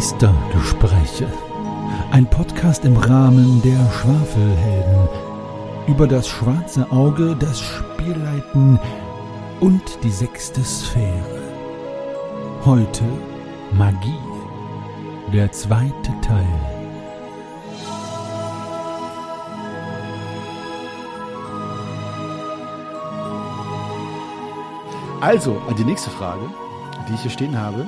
Geistergespräche. Ein Podcast im Rahmen der Schwafelhelden über das schwarze Auge, das Spielleiten und die sechste Sphäre. Heute Magie. Der zweite Teil. Also, die nächste Frage, die ich hier stehen habe.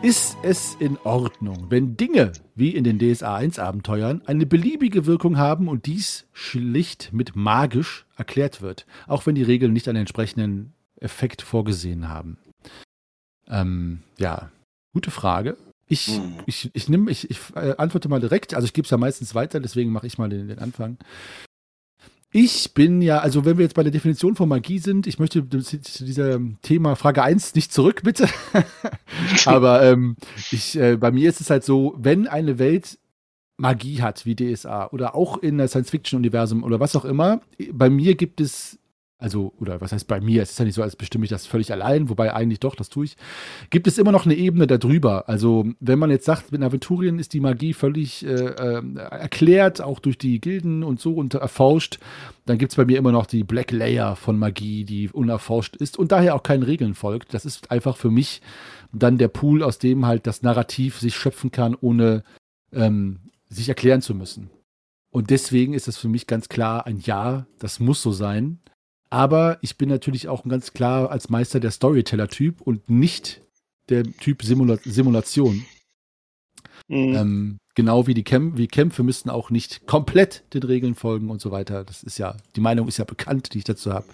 Ist es in Ordnung, wenn Dinge wie in den DSA 1 Abenteuern eine beliebige Wirkung haben und dies schlicht mit magisch erklärt wird, auch wenn die Regeln nicht einen entsprechenden Effekt vorgesehen haben? Ähm, ja, gute Frage. Ich, Hm. ich, ich nehme, ich, ich äh, antworte mal direkt. Also ich gebe es ja meistens weiter, deswegen mache ich mal den, den Anfang. Ich bin ja, also wenn wir jetzt bei der Definition von Magie sind, ich möchte zu diesem Thema Frage 1 nicht zurück, bitte. Aber ähm, ich, äh, bei mir ist es halt so, wenn eine Welt Magie hat, wie DSA, oder auch in der Science-Fiction-Universum oder was auch immer, bei mir gibt es, also, oder was heißt bei mir, es ist ja nicht so, als bestimme ich das völlig allein, wobei eigentlich doch, das tue ich, gibt es immer noch eine Ebene darüber. Also, wenn man jetzt sagt, in Aventurien ist die Magie völlig äh, äh, erklärt, auch durch die Gilden und so und erforscht, dann gibt es bei mir immer noch die Black Layer von Magie, die unerforscht ist und daher auch keinen Regeln folgt. Das ist einfach für mich dann der Pool, aus dem halt das Narrativ sich schöpfen kann, ohne ähm, sich erklären zu müssen. Und deswegen ist das für mich ganz klar ein Ja, das muss so sein. Aber ich bin natürlich auch ganz klar als Meister der Storyteller-Typ und nicht der Typ Simula Simulation. Mhm. Ähm, genau wie die Kämpfe, wie Kämpfe müssten auch nicht komplett den Regeln folgen und so weiter. Das ist ja, die Meinung ist ja bekannt, die ich dazu habe.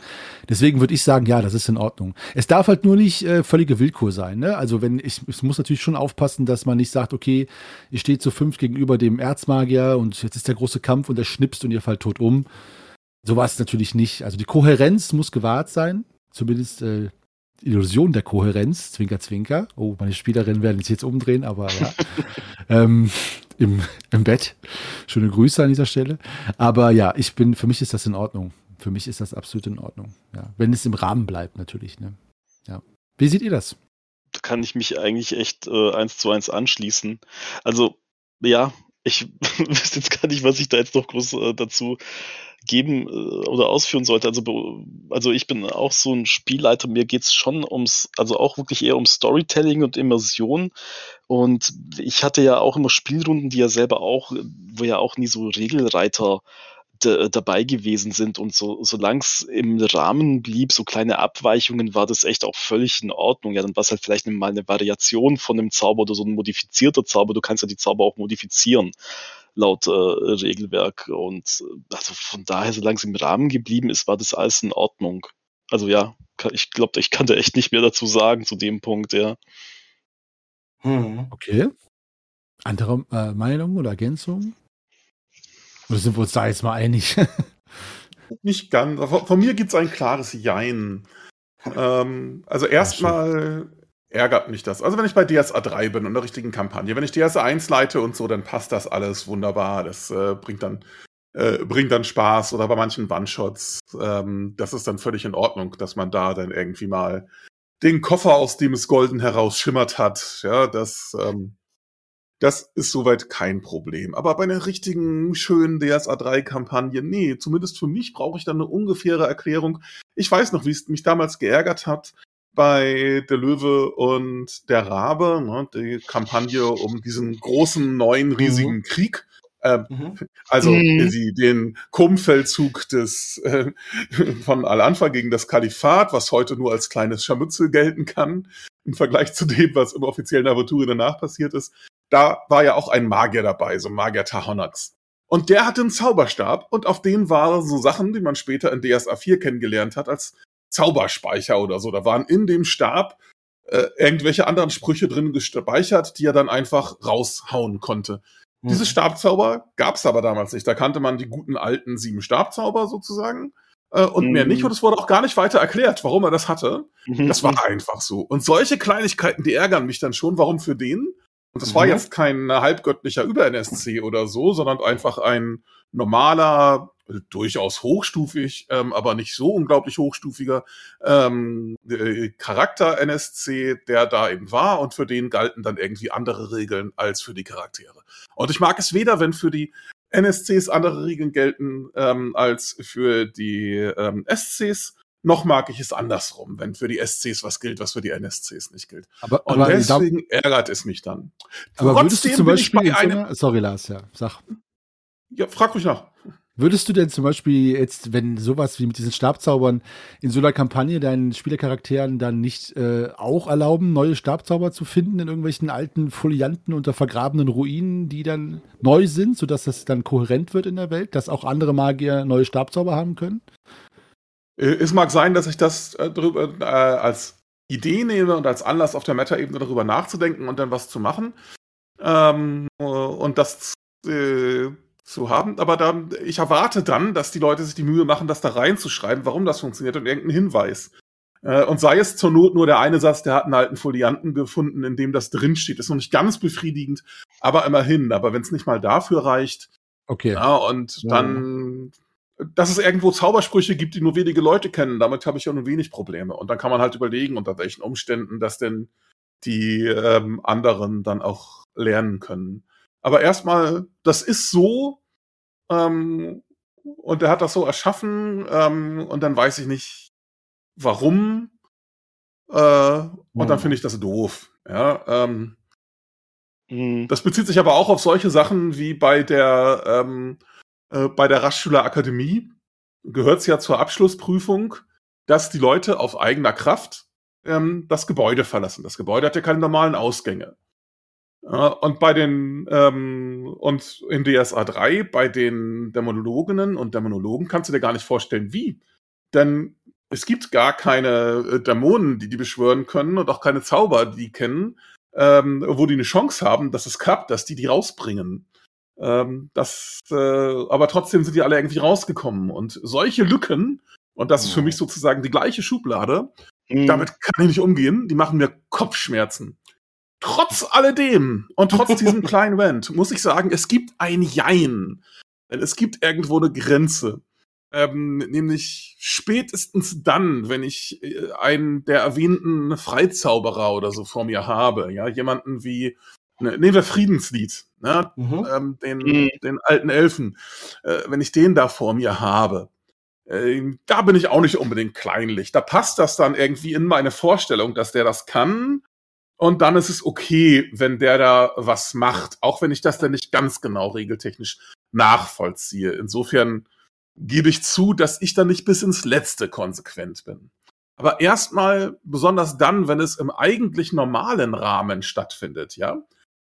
Deswegen würde ich sagen, ja, das ist in Ordnung. Es darf halt nur nicht äh, völlige Willkür sein. Ne? Also wenn ich, es muss natürlich schon aufpassen, dass man nicht sagt, okay, ihr steht zu fünf gegenüber dem Erzmagier und jetzt ist der große Kampf und er schnipst und ihr fallt tot um. So war es natürlich nicht. Also die Kohärenz muss gewahrt sein, zumindest äh, die Illusion der Kohärenz, Zwinker, Zwinker. Oh, meine Spielerinnen werden sich jetzt umdrehen, aber ja. ähm, im, Im Bett. Schöne Grüße an dieser Stelle. Aber ja, ich bin, für mich ist das in Ordnung. Für mich ist das absolut in Ordnung. Ja. Wenn es im Rahmen bleibt, natürlich. Ne? Ja. Wie seht ihr das? Da kann ich mich eigentlich echt äh, eins zu eins anschließen. Also, ja, ich wüsste jetzt gar nicht, was ich da jetzt noch groß äh, dazu geben äh, oder ausführen sollte. Also, also ich bin auch so ein Spielleiter, mir geht's schon ums, also auch wirklich eher um Storytelling und Immersion. Und ich hatte ja auch immer Spielrunden, die ja selber auch, wo ja auch nie so Regelreiter dabei gewesen sind und so, solange es im Rahmen blieb, so kleine Abweichungen, war das echt auch völlig in Ordnung. Ja, dann war es halt vielleicht mal eine Variation von einem Zauber oder so ein modifizierter Zauber. Du kannst ja die Zauber auch modifizieren laut äh, Regelwerk. Und äh, also von daher, solange es im Rahmen geblieben ist, war das alles in Ordnung. Also ja, ich glaube, ich kann da echt nicht mehr dazu sagen zu dem Punkt, ja. Hm. Okay. Andere äh, Meinung oder Ergänzung? Oder sind wir uns da jetzt mal einig? Nicht ganz. Von, von mir gibt's ein klares Jein. Ähm, also erstmal ärgert mich das. Also wenn ich bei DSA 3 bin und in der richtigen Kampagne, wenn ich DSA 1 leite und so, dann passt das alles wunderbar. Das äh, bringt dann äh, bringt dann Spaß oder bei manchen One-Shots, ähm, das ist dann völlig in Ordnung, dass man da dann irgendwie mal den Koffer, aus dem es golden herausschimmert hat. Ja, das, ähm, das ist soweit kein Problem. Aber bei einer richtigen, schönen DSA 3-Kampagne, nee, zumindest für mich brauche ich dann eine ungefähre Erklärung. Ich weiß noch, wie es mich damals geärgert hat bei Der Löwe und der Rabe, ne, die Kampagne um diesen großen, neuen, riesigen Krieg. Ähm, Mhm. also Mhm. sie den Krummfeldzug des äh, von Al-Anfa gegen das Kalifat, was heute nur als kleines Scharmützel gelten kann, im Vergleich zu dem, was im offiziellen Aventur danach passiert ist. Da war ja auch ein Magier dabei, so ein Magier Tahonax. Und der hatte einen Zauberstab und auf den waren so Sachen, die man später in DSA 4 kennengelernt hat, als Zauberspeicher oder so. Da waren in dem Stab äh, irgendwelche anderen Sprüche drin gespeichert, die er dann einfach raushauen konnte. Mhm. Diese Stabzauber gab's aber damals nicht. Da kannte man die guten alten sieben Stabzauber sozusagen äh, und mehr Mhm. nicht. Und es wurde auch gar nicht weiter erklärt, warum er das hatte. Das Mhm. war einfach so. Und solche Kleinigkeiten, die ärgern mich dann schon. Warum für den? Und das war Mhm. jetzt kein halbgöttlicher Über-NSC oder so, sondern einfach ein normaler durchaus hochstufig, ähm, aber nicht so unglaublich hochstufiger ähm, äh, Charakter NSC, der da eben war und für den galten dann irgendwie andere Regeln als für die Charaktere. Und ich mag es weder, wenn für die NSCs andere Regeln gelten ähm, als für die ähm, SCs, noch mag ich es andersrum, wenn für die SCs was gilt, was für die NSCs nicht gilt. Aber, Und aber deswegen ärgert es mich dann. Aber würdest du Trotzdem zum Beispiel, bei einem, sorry Lars, ja, sag. ja, frag mich nach. Würdest du denn zum Beispiel jetzt, wenn sowas wie mit diesen Stabzaubern in so einer Kampagne deinen Spielercharakteren dann nicht äh, auch erlauben, neue Stabzauber zu finden in irgendwelchen alten Folianten unter vergrabenen Ruinen, die dann neu sind, sodass das dann kohärent wird in der Welt, dass auch andere Magier neue Stabzauber haben können? Äh, Es mag sein, dass ich das äh, äh, als Idee nehme und als Anlass auf der Meta-Ebene darüber nachzudenken und dann was zu machen. Ähm, äh, und das äh, zu haben. Aber dann, ich erwarte dann, dass die Leute sich die Mühe machen, das da reinzuschreiben, warum das funktioniert und irgendeinen Hinweis. Äh, und sei es zur Not nur der eine Satz, der hat einen alten Folianten gefunden, in dem das drinsteht. Ist noch nicht ganz befriedigend, aber immerhin. Aber wenn es nicht mal dafür reicht, Okay. ja, und Ja. dann, dass es irgendwo Zaubersprüche gibt, die nur wenige Leute kennen, damit habe ich ja nur wenig Probleme. Und dann kann man halt überlegen, unter welchen Umständen das denn die ähm, anderen dann auch lernen können. Aber erstmal, das ist so, ähm, und er hat das so erschaffen, ähm, und dann weiß ich nicht, warum, äh, und dann Hm. finde ich das doof. Ja, ähm, Mhm. das bezieht sich aber auch auf solche Sachen wie bei der ähm, äh, bei der Raschschüler Akademie gehört es ja zur Abschlussprüfung, dass die Leute auf eigener Kraft ähm, das Gebäude verlassen. Das Gebäude hat ja keine normalen Ausgänge. Ja, und bei den ähm, und in DSA 3 bei den Dämonologinnen und Dämonologen kannst du dir gar nicht vorstellen, wie. Denn es gibt gar keine äh, Dämonen, die die beschwören können und auch keine Zauber, die die kennen, ähm, wo die eine Chance haben, dass es klappt, dass die die rausbringen. Ähm, das, äh, aber trotzdem sind die alle irgendwie rausgekommen. Und solche Lücken, und das ist für Ja. mich sozusagen die gleiche Schublade, Mhm. damit kann ich nicht umgehen, die machen mir Kopfschmerzen. Trotz alledem und trotz diesem kleinen Rant muss ich sagen, es gibt ein Jein. Denn es gibt irgendwo eine Grenze. Ähm, nämlich spätestens dann, wenn ich äh, einen der erwähnten Freizauberer oder so vor mir habe, ja, jemanden wie, ne, nehmen wir Friedenslied, ne, Mhm. ähm, den, Mhm. den alten Elfen, äh, wenn ich den da vor mir habe, äh, da bin ich auch nicht unbedingt kleinlich. Da passt das dann irgendwie in meine Vorstellung, dass der das kann. Und dann ist es okay, wenn der da was macht, auch wenn ich das dann nicht ganz genau regeltechnisch nachvollziehe. Insofern gebe ich zu, dass ich dann nicht bis ins Letzte konsequent bin. Aber erstmal, besonders dann, wenn es im eigentlich normalen Rahmen stattfindet, ja,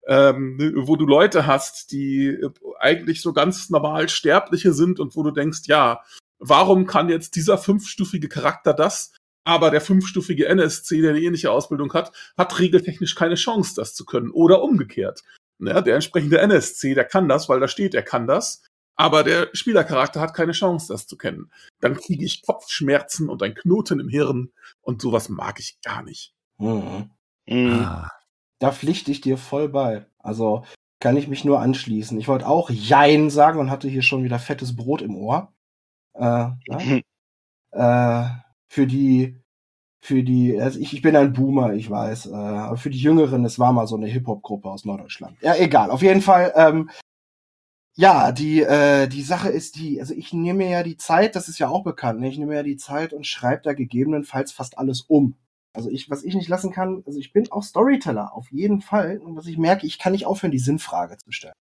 ähm, wo du Leute hast, die äh, eigentlich so ganz normal Sterbliche sind und wo du denkst, ja, warum kann jetzt dieser fünfstufige Charakter das, aber der fünfstufige NSC, der eine ähnliche Ausbildung hat, hat regeltechnisch keine Chance, das zu können. Oder umgekehrt. Ja, der entsprechende NSC, der kann das, weil da steht, er kann das, aber der Spielercharakter hat keine Chance, das zu kennen. Dann kriege ich Kopfschmerzen und ein Knoten im Hirn und sowas mag ich gar nicht. Mhm. Mhm. Ah. Da pflichte ich dir voll bei. Also kann ich mich nur anschließen. Ich wollte auch Jein sagen und hatte hier schon wieder fettes Brot im Ohr. Äh, ne? äh, für die, für die, also ich, ich bin ein Boomer, ich weiß, äh, aber für die Jüngeren, es war mal so eine Hip-Hop-Gruppe aus Norddeutschland. Ja, egal. Auf jeden Fall, ähm, ja, die, äh, die Sache ist die, also ich nehme mir ja die Zeit, das ist ja auch bekannt, ne? ich nehme mir ja die Zeit und schreibe da gegebenenfalls fast alles um. Also ich, was ich nicht lassen kann, also ich bin auch Storyteller, auf jeden Fall. Und was ich merke, ich kann nicht aufhören, die Sinnfrage zu stellen.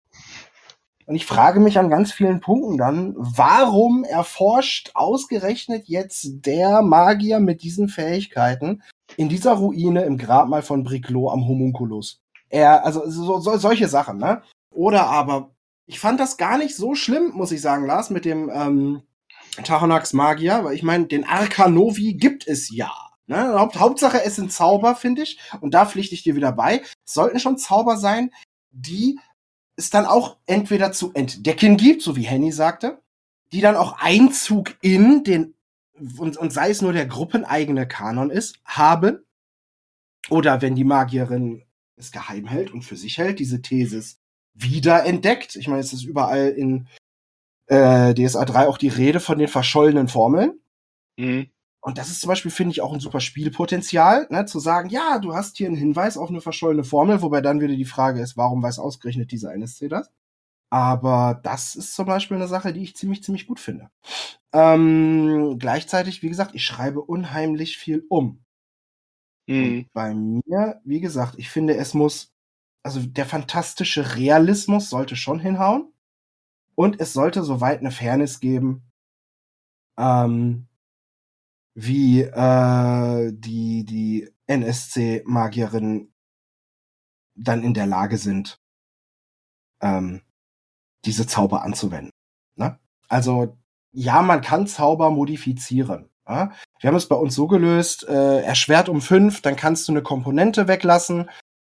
Und ich frage mich an ganz vielen Punkten dann, warum erforscht ausgerechnet jetzt der Magier mit diesen Fähigkeiten in dieser Ruine im Grabmal von Briclot am Homunculus? Er, also so, so, solche Sachen, ne? Oder aber, ich fand das gar nicht so schlimm, muss ich sagen, Lars, mit dem ähm, Tahonax Magier, weil ich meine, den Arkanovi gibt es ja. Ne? Haupt, Hauptsache, es sind Zauber, finde ich. Und da pflichte ich dir wieder bei. Es sollten schon Zauber sein, die es dann auch entweder zu entdecken gibt, so wie Henny sagte, die dann auch Einzug in den, und, und sei es nur der gruppeneigene Kanon ist, haben. Oder wenn die Magierin es geheim hält und für sich hält, diese Thesis wiederentdeckt. Ich meine, es ist überall in äh, DSA 3 auch die Rede von den verschollenen Formeln. Mhm. Und das ist zum Beispiel, finde ich, auch ein super Spielpotenzial, ne, zu sagen, ja, du hast hier einen Hinweis auf eine verschollene Formel, wobei dann wieder die Frage ist, warum weiß ausgerechnet dieser NSC das? Aber das ist zum Beispiel eine Sache, die ich ziemlich, ziemlich gut finde. Ähm, gleichzeitig, wie gesagt, ich schreibe unheimlich viel um. Mhm. Bei mir, wie gesagt, ich finde, es muss, also der fantastische Realismus sollte schon hinhauen. Und es sollte soweit eine Fairness geben, ähm, wie äh, die, die NSC-Magierinnen dann in der Lage sind, ähm, diese Zauber anzuwenden. Ne? Also ja, man kann Zauber modifizieren. Ja? Wir haben es bei uns so gelöst, äh, erschwert um fünf, dann kannst du eine Komponente weglassen.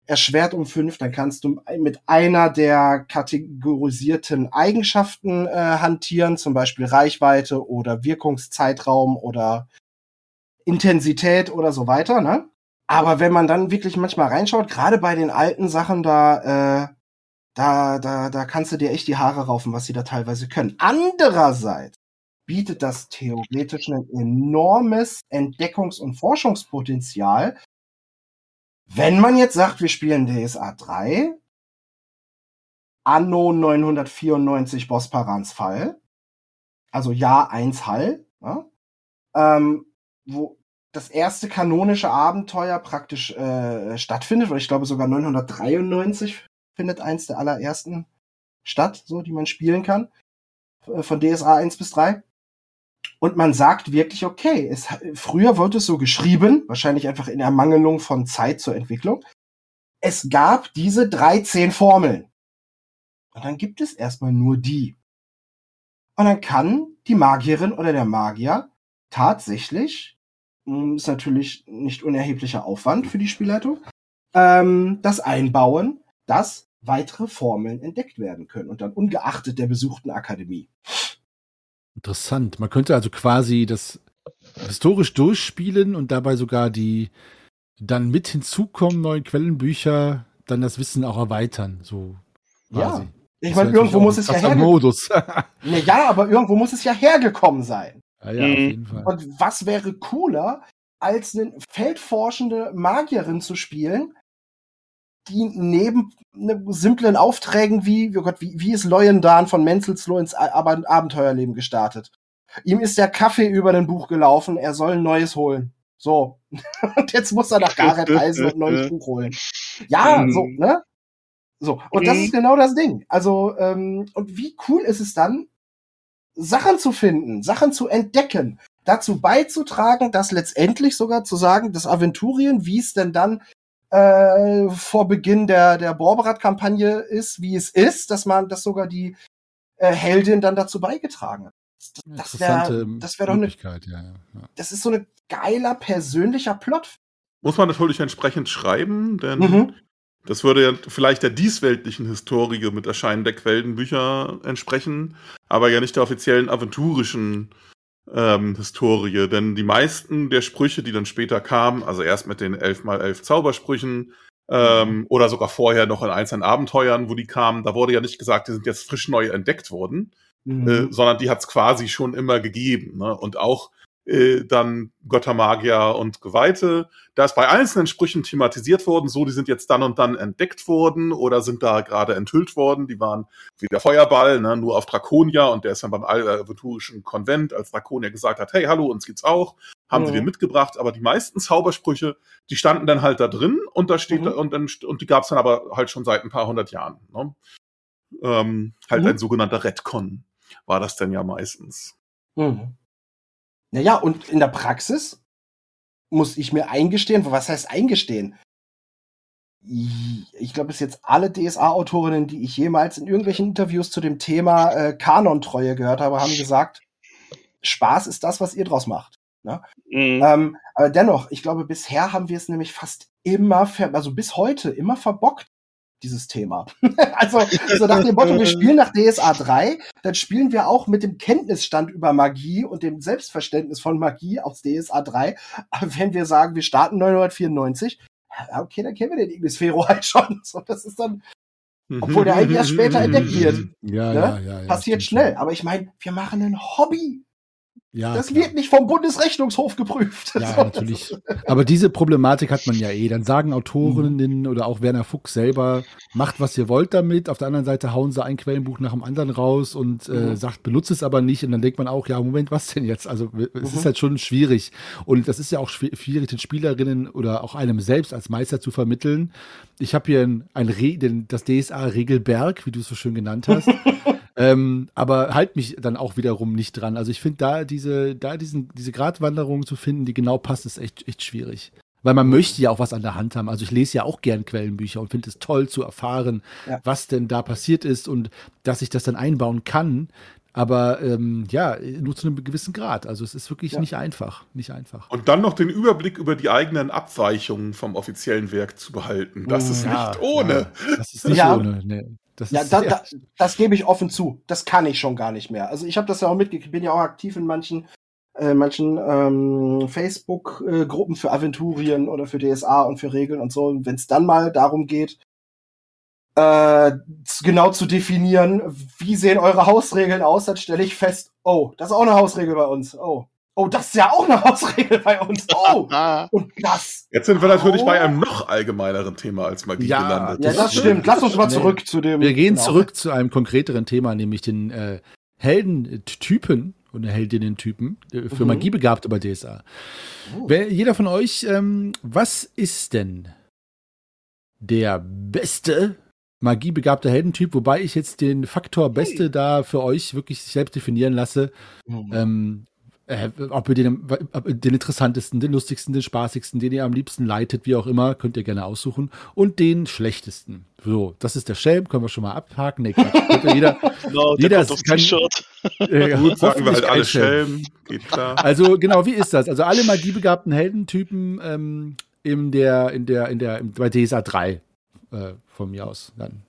Erschwert um fünf, dann kannst du mit einer der kategorisierten Eigenschaften äh, hantieren, zum Beispiel Reichweite oder Wirkungszeitraum oder Intensität oder so weiter. Ne? Aber wenn man dann wirklich manchmal reinschaut, gerade bei den alten Sachen, da, äh, da, da, da kannst du dir echt die Haare raufen, was sie da teilweise können. Andererseits bietet das theoretisch ein enormes Entdeckungs- und Forschungspotenzial. Wenn man jetzt sagt, wir spielen DSA 3, Anno 994 Bossparans Fall, also Jahr 1 Hall, ja, ähm, wo das erste kanonische Abenteuer praktisch äh, stattfindet, oder ich glaube sogar 993 findet eins der allerersten statt, so die man spielen kann, äh, von DSA 1 bis 3. Und man sagt wirklich, okay, es, früher wurde es so geschrieben, wahrscheinlich einfach in Ermangelung von Zeit zur Entwicklung. Es gab diese 13 Formeln. Und dann gibt es erstmal nur die. Und dann kann die Magierin oder der Magier tatsächlich, ist natürlich nicht unerheblicher Aufwand für die Spielleitung, ähm, das einbauen, dass weitere Formeln entdeckt werden können und dann ungeachtet der besuchten Akademie. Interessant. Man könnte also quasi das historisch durchspielen und dabei sogar die dann mit hinzukommen neuen Quellenbücher dann das Wissen auch erweitern. So quasi. Ja. Ich meine, irgendwo muss es ja hergekommen sein. ja, aber irgendwo muss es ja hergekommen sein. Ja, ja, mhm. auf jeden Fall. Und was wäre cooler, als eine feldforschende Magierin zu spielen, die neben ne, simplen Aufträgen wie, oh Gott, wie, wie ist Leuendan von Menzelsloh ins Ab Abenteuerleben gestartet? Ihm ist der Kaffee über den Buch gelaufen, er soll ein neues holen. So. und jetzt muss er nach Gareth reisen und ein neues Buch holen. Ja, mhm. so, ne? So. Und das mhm. ist genau das Ding. Also, ähm, und wie cool ist es dann, Sachen zu finden, Sachen zu entdecken, dazu beizutragen, dass letztendlich sogar zu sagen, das Aventurien, wie es denn dann äh, vor Beginn der, der Borberat-Kampagne ist, wie es ist, dass man, dass sogar die äh, Heldin dann dazu beigetragen hat. Das, das wäre das wär doch eine, ja, ja. das ist so ein geiler persönlicher Plot. Muss man natürlich entsprechend schreiben, denn mhm. Das würde ja vielleicht der diesweltlichen Historie mit Erscheinen der Quellenbücher entsprechen, aber ja nicht der offiziellen aventurischen ähm, Historie. Denn die meisten der Sprüche, die dann später kamen, also erst mit den 11x11 Zaubersprüchen ähm, mhm. oder sogar vorher noch in einzelnen Abenteuern, wo die kamen, da wurde ja nicht gesagt, die sind jetzt frisch neu entdeckt worden, mhm. äh, sondern die hat es quasi schon immer gegeben. Ne? Und auch äh, dann Göttermagier und Geweihte. Da ist bei einzelnen Sprüchen thematisiert worden, so, die sind jetzt dann und dann entdeckt worden oder sind da gerade enthüllt worden. Die waren wie der Feuerball, ne, nur auf Draconia und der ist dann beim Aventurischen Konvent, als Draconia gesagt hat, hey, hallo, uns geht's auch, haben mhm. sie dir mitgebracht. Aber die meisten Zaubersprüche, die standen dann halt da drin und da steht, mhm. und, dann, und die gab's dann aber halt schon seit ein paar hundert Jahren. Ne? Ähm, halt mhm. ein sogenannter Redcon war das denn ja meistens. Mhm. Naja, und in der Praxis muss ich mir eingestehen, was heißt eingestehen? Ich glaube, es jetzt alle DSA-Autorinnen, die ich jemals in irgendwelchen Interviews zu dem Thema äh, Kanontreue gehört habe, haben gesagt, Spaß ist das, was ihr draus macht. Ne? Mhm. Ähm, aber dennoch, ich glaube, bisher haben wir es nämlich fast immer, also bis heute immer verbockt, dieses Thema. also, so nach dem Motto, wir spielen nach DSA 3, dann spielen wir auch mit dem Kenntnisstand über Magie und dem Selbstverständnis von Magie aus DSA 3. Aber wenn wir sagen, wir starten 994, okay, dann kennen wir den Ignisfero halt schon. So, das ist dann, Obwohl der eigentlich erst später entdeckt wird. Ja, Ne? ja, ja, ja. Passiert schnell. Aber ich meine, wir machen ein Hobby. Ja, das klar. wird nicht vom Bundesrechnungshof geprüft. Ja, So, natürlich. Aber diese Problematik hat man ja eh. Dann sagen Autorinnen oder auch Werner Fuchs selber, macht was ihr wollt damit. Auf der anderen Seite hauen sie ein Quellenbuch nach dem anderen raus und äh, Mhm. sagt, benutzt es aber nicht. Und dann denkt man auch, ja, Moment, was denn jetzt? Also es Mhm. ist halt schon schwierig. Und das ist ja auch schwi- schwierig, den Spielerinnen oder auch einem selbst als Meister zu vermitteln. Ich habe hier ein, ein Re den, das DSA Regelberg, wie du es so schön genannt hast. Ähm, aber halt mich dann auch wiederum nicht dran. Also ich finde da diese, da diesen, diese Gratwanderung zu finden, die genau passt, ist echt, echt schwierig. Weil man möchte ja auch was an der Hand haben. Also ich lese ja auch gern Quellenbücher und finde es toll zu erfahren, Ja. was denn da passiert ist und dass ich das dann einbauen kann. Aber ähm, ja, nur zu einem gewissen Grad. Also es ist wirklich Ja. nicht einfach. Nicht einfach. Und dann noch den Überblick über die eigenen Abweichungen vom offiziellen Werk zu behalten. Das ist Ja, nicht ohne. Ja, das ist nicht Ja. ohne. Nee. Das Ja, da, da, das gebe ich offen zu. Das kann ich schon gar nicht mehr. Also ich habe das ja auch mitgekriegt. Bin ja auch aktiv in manchen, äh, manchen ähm, Facebook-Gruppen für Aventurien oder für DSA und für Regeln und so. Wenn es dann mal darum geht, äh, genau zu definieren, wie sehen eure Hausregeln aus, dann stelle ich fest, oh, das ist auch eine Hausregel bei uns. Oh, oh, das ist ja auch eine Hausregel bei uns. Oh, und das. Jetzt sind wir natürlich Oh. bei einem noch allgemeineren Thema als Magie Ja, gelandet. Ja, Das stimmt. Lass uns mal Nee. zurück zu dem. Wir gehen genau. zurück zu einem konkreteren Thema, nämlich den äh, Heldentypen oder Heldinnen-Typen äh, für Mhm. Magiebegabte bei DSA. Oh. Wer, jeder von euch, ähm, was ist denn der beste magiebegabte Heldentyp, wobei ich jetzt den Faktor Beste da für euch wirklich selbst definieren lasse. Mhm. Ähm, äh, ob ihr den, den interessantesten, den lustigsten, den spaßigsten, den ihr am liebsten leitet, wie auch immer, könnt ihr gerne aussuchen. Und den schlechtesten. So, das ist der Schelm, können wir schon mal abhaken. Nee, Quatsch. Könnt ihr jeder, genau, Jeder der kommt aufs kann- T-Shirt. äh, Gut, sagen wir halt kein alle Schelm. Schelm. Geht klar. Also genau, wie ist das? Also alle magiebegabten Heldentypen ähm, in der, in der, in der, bei DSA 3 äh, von mir aus dann.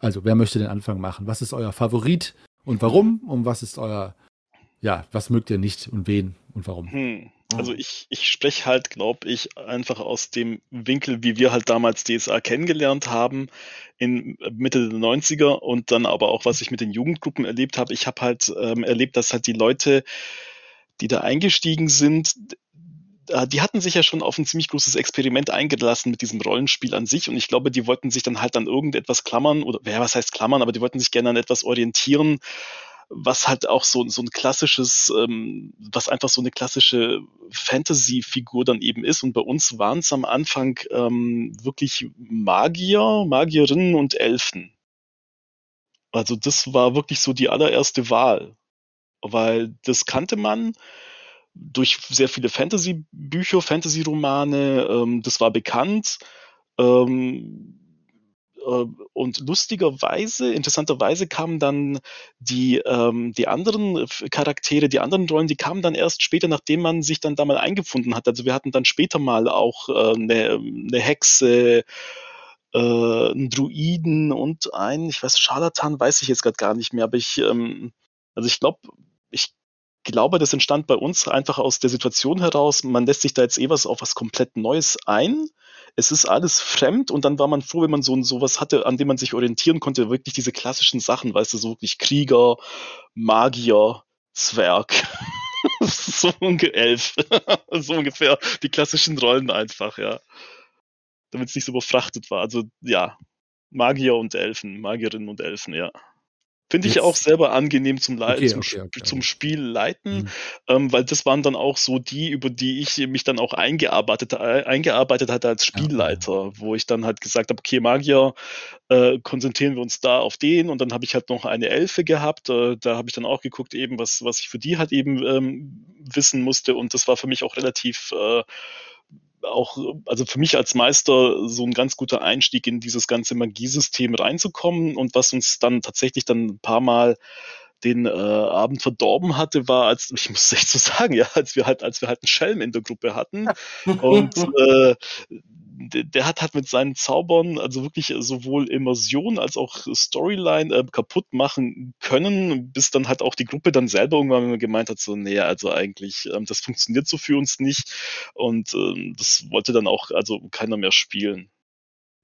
Also wer möchte den Anfang machen? Was ist euer Favorit und warum? Und was ist euer, ja, was mögt ihr nicht und wen und warum? Hm. Also ich, ich spreche halt, glaube ich, einfach aus dem Winkel, wie wir halt damals DSA kennengelernt haben, in Mitte der 90er und dann aber auch, was ich mit den Jugendgruppen erlebt habe. Ich habe halt ähm, erlebt, dass halt die Leute, die da eingestiegen sind, äh, die hatten sich ja schon auf ein ziemlich großes Experiment eingelassen mit diesem Rollenspiel an sich und ich glaube, die wollten sich dann halt an irgendetwas klammern oder, ja, was heißt klammern, aber die wollten sich gerne an etwas orientieren, was halt auch so, so ein klassisches, ähm, was einfach so eine klassische Fantasy-Figur dann eben ist. Und bei uns waren es am Anfang ähm, wirklich Magier, Magierinnen und Elfen. Also das war wirklich so die allererste Wahl, weil das kannte man durch sehr viele Fantasy-Bücher, Fantasy-Romane, ähm, das war bekannt. Ähm, äh, und lustigerweise, interessanterweise kamen dann die, ähm, die anderen Charaktere, die anderen Rollen, die kamen dann erst später, nachdem man sich dann da mal eingefunden hat. Also wir hatten dann später mal auch äh, eine, eine Hexe, äh, einen Druiden und einen, ich weiß, Scharlatan weiß ich jetzt gerade gar nicht mehr, aber ich, ähm, also ich glaube, ich glaube, das entstand bei uns einfach aus der Situation heraus, man lässt sich da jetzt eh was auf was komplett Neues ein. Es ist alles fremd und dann war man froh, wenn man so sowas hatte, an dem man sich orientieren konnte, wirklich diese klassischen Sachen, weißt du, so wirklich Krieger, Magier, Zwerg, so ungefähr elf, so ungefähr die klassischen Rollen einfach, ja. Damit es nicht so überfrachtet war. Also ja, Magier und Elfen, Magierinnen und Elfen, ja. Finde ich Jetzt- auch selber angenehm zum, Lei Okay, zum, okay, okay. zum Spiel leiten, Mhm. ähm, weil das waren dann auch so die, über die ich mich dann auch eingearbeitet, äh, eingearbeitet hatte als Spielleiter, wo ich dann halt gesagt habe, okay, Magier, äh, konzentrieren wir uns da auf den und dann habe ich halt noch eine Elfe gehabt, äh, da habe ich dann auch geguckt, eben was, was ich für die halt eben ähm, wissen musste und das war für mich auch relativ äh, auch, also für mich als Meister so ein ganz guter Einstieg in dieses ganze Magiesystem reinzukommen. Und was uns dann tatsächlich dann ein paar Mal den äh, Abend verdorben hatte, war, als ich muss echt so sagen, ja, als wir halt, als wir halt einen Schelm in der Gruppe hatten. Und äh, der, der hat halt mit seinen Zaubern also wirklich sowohl Immersion als auch Storyline äh, kaputt machen können, bis dann halt auch die Gruppe dann selber irgendwann gemeint hat, so, nee, also eigentlich, ähm, das funktioniert so für uns nicht und ähm, das wollte dann auch also keiner mehr spielen.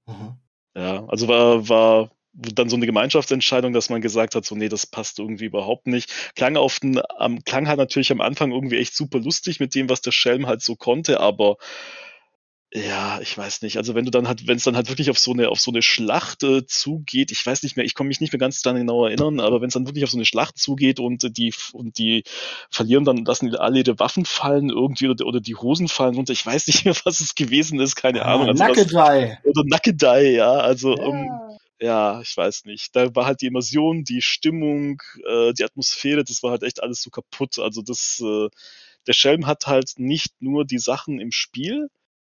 Mhm. Ja, also war, war dann so eine Gemeinschaftsentscheidung, dass man gesagt hat, so nee, das passt irgendwie überhaupt nicht. Klang auf den, am, klang halt natürlich am Anfang irgendwie echt super lustig mit dem, was der Schelm halt so konnte, aber ja, ich weiß nicht. Also wenn du dann halt, wenn es dann halt wirklich auf so eine auf so eine Schlacht äh, zugeht, ich weiß nicht mehr, ich kann mich nicht mehr ganz daran genau erinnern, aber wenn es dann wirklich auf so eine Schlacht zugeht und äh, die und die verlieren, dann lassen die alle ihre Waffen fallen irgendwie oder, oder die Hosen fallen runter. Ich weiß nicht mehr, was es gewesen ist, keine Ah, Ahnung. Also Nackedei. oder Nackedei, ja. Also Ja. ähm, ja, ich weiß nicht. Da war halt die Immersion, die Stimmung, äh, die Atmosphäre, das war halt echt alles so kaputt. Also das, äh, der Schelm hat halt nicht nur die Sachen im Spiel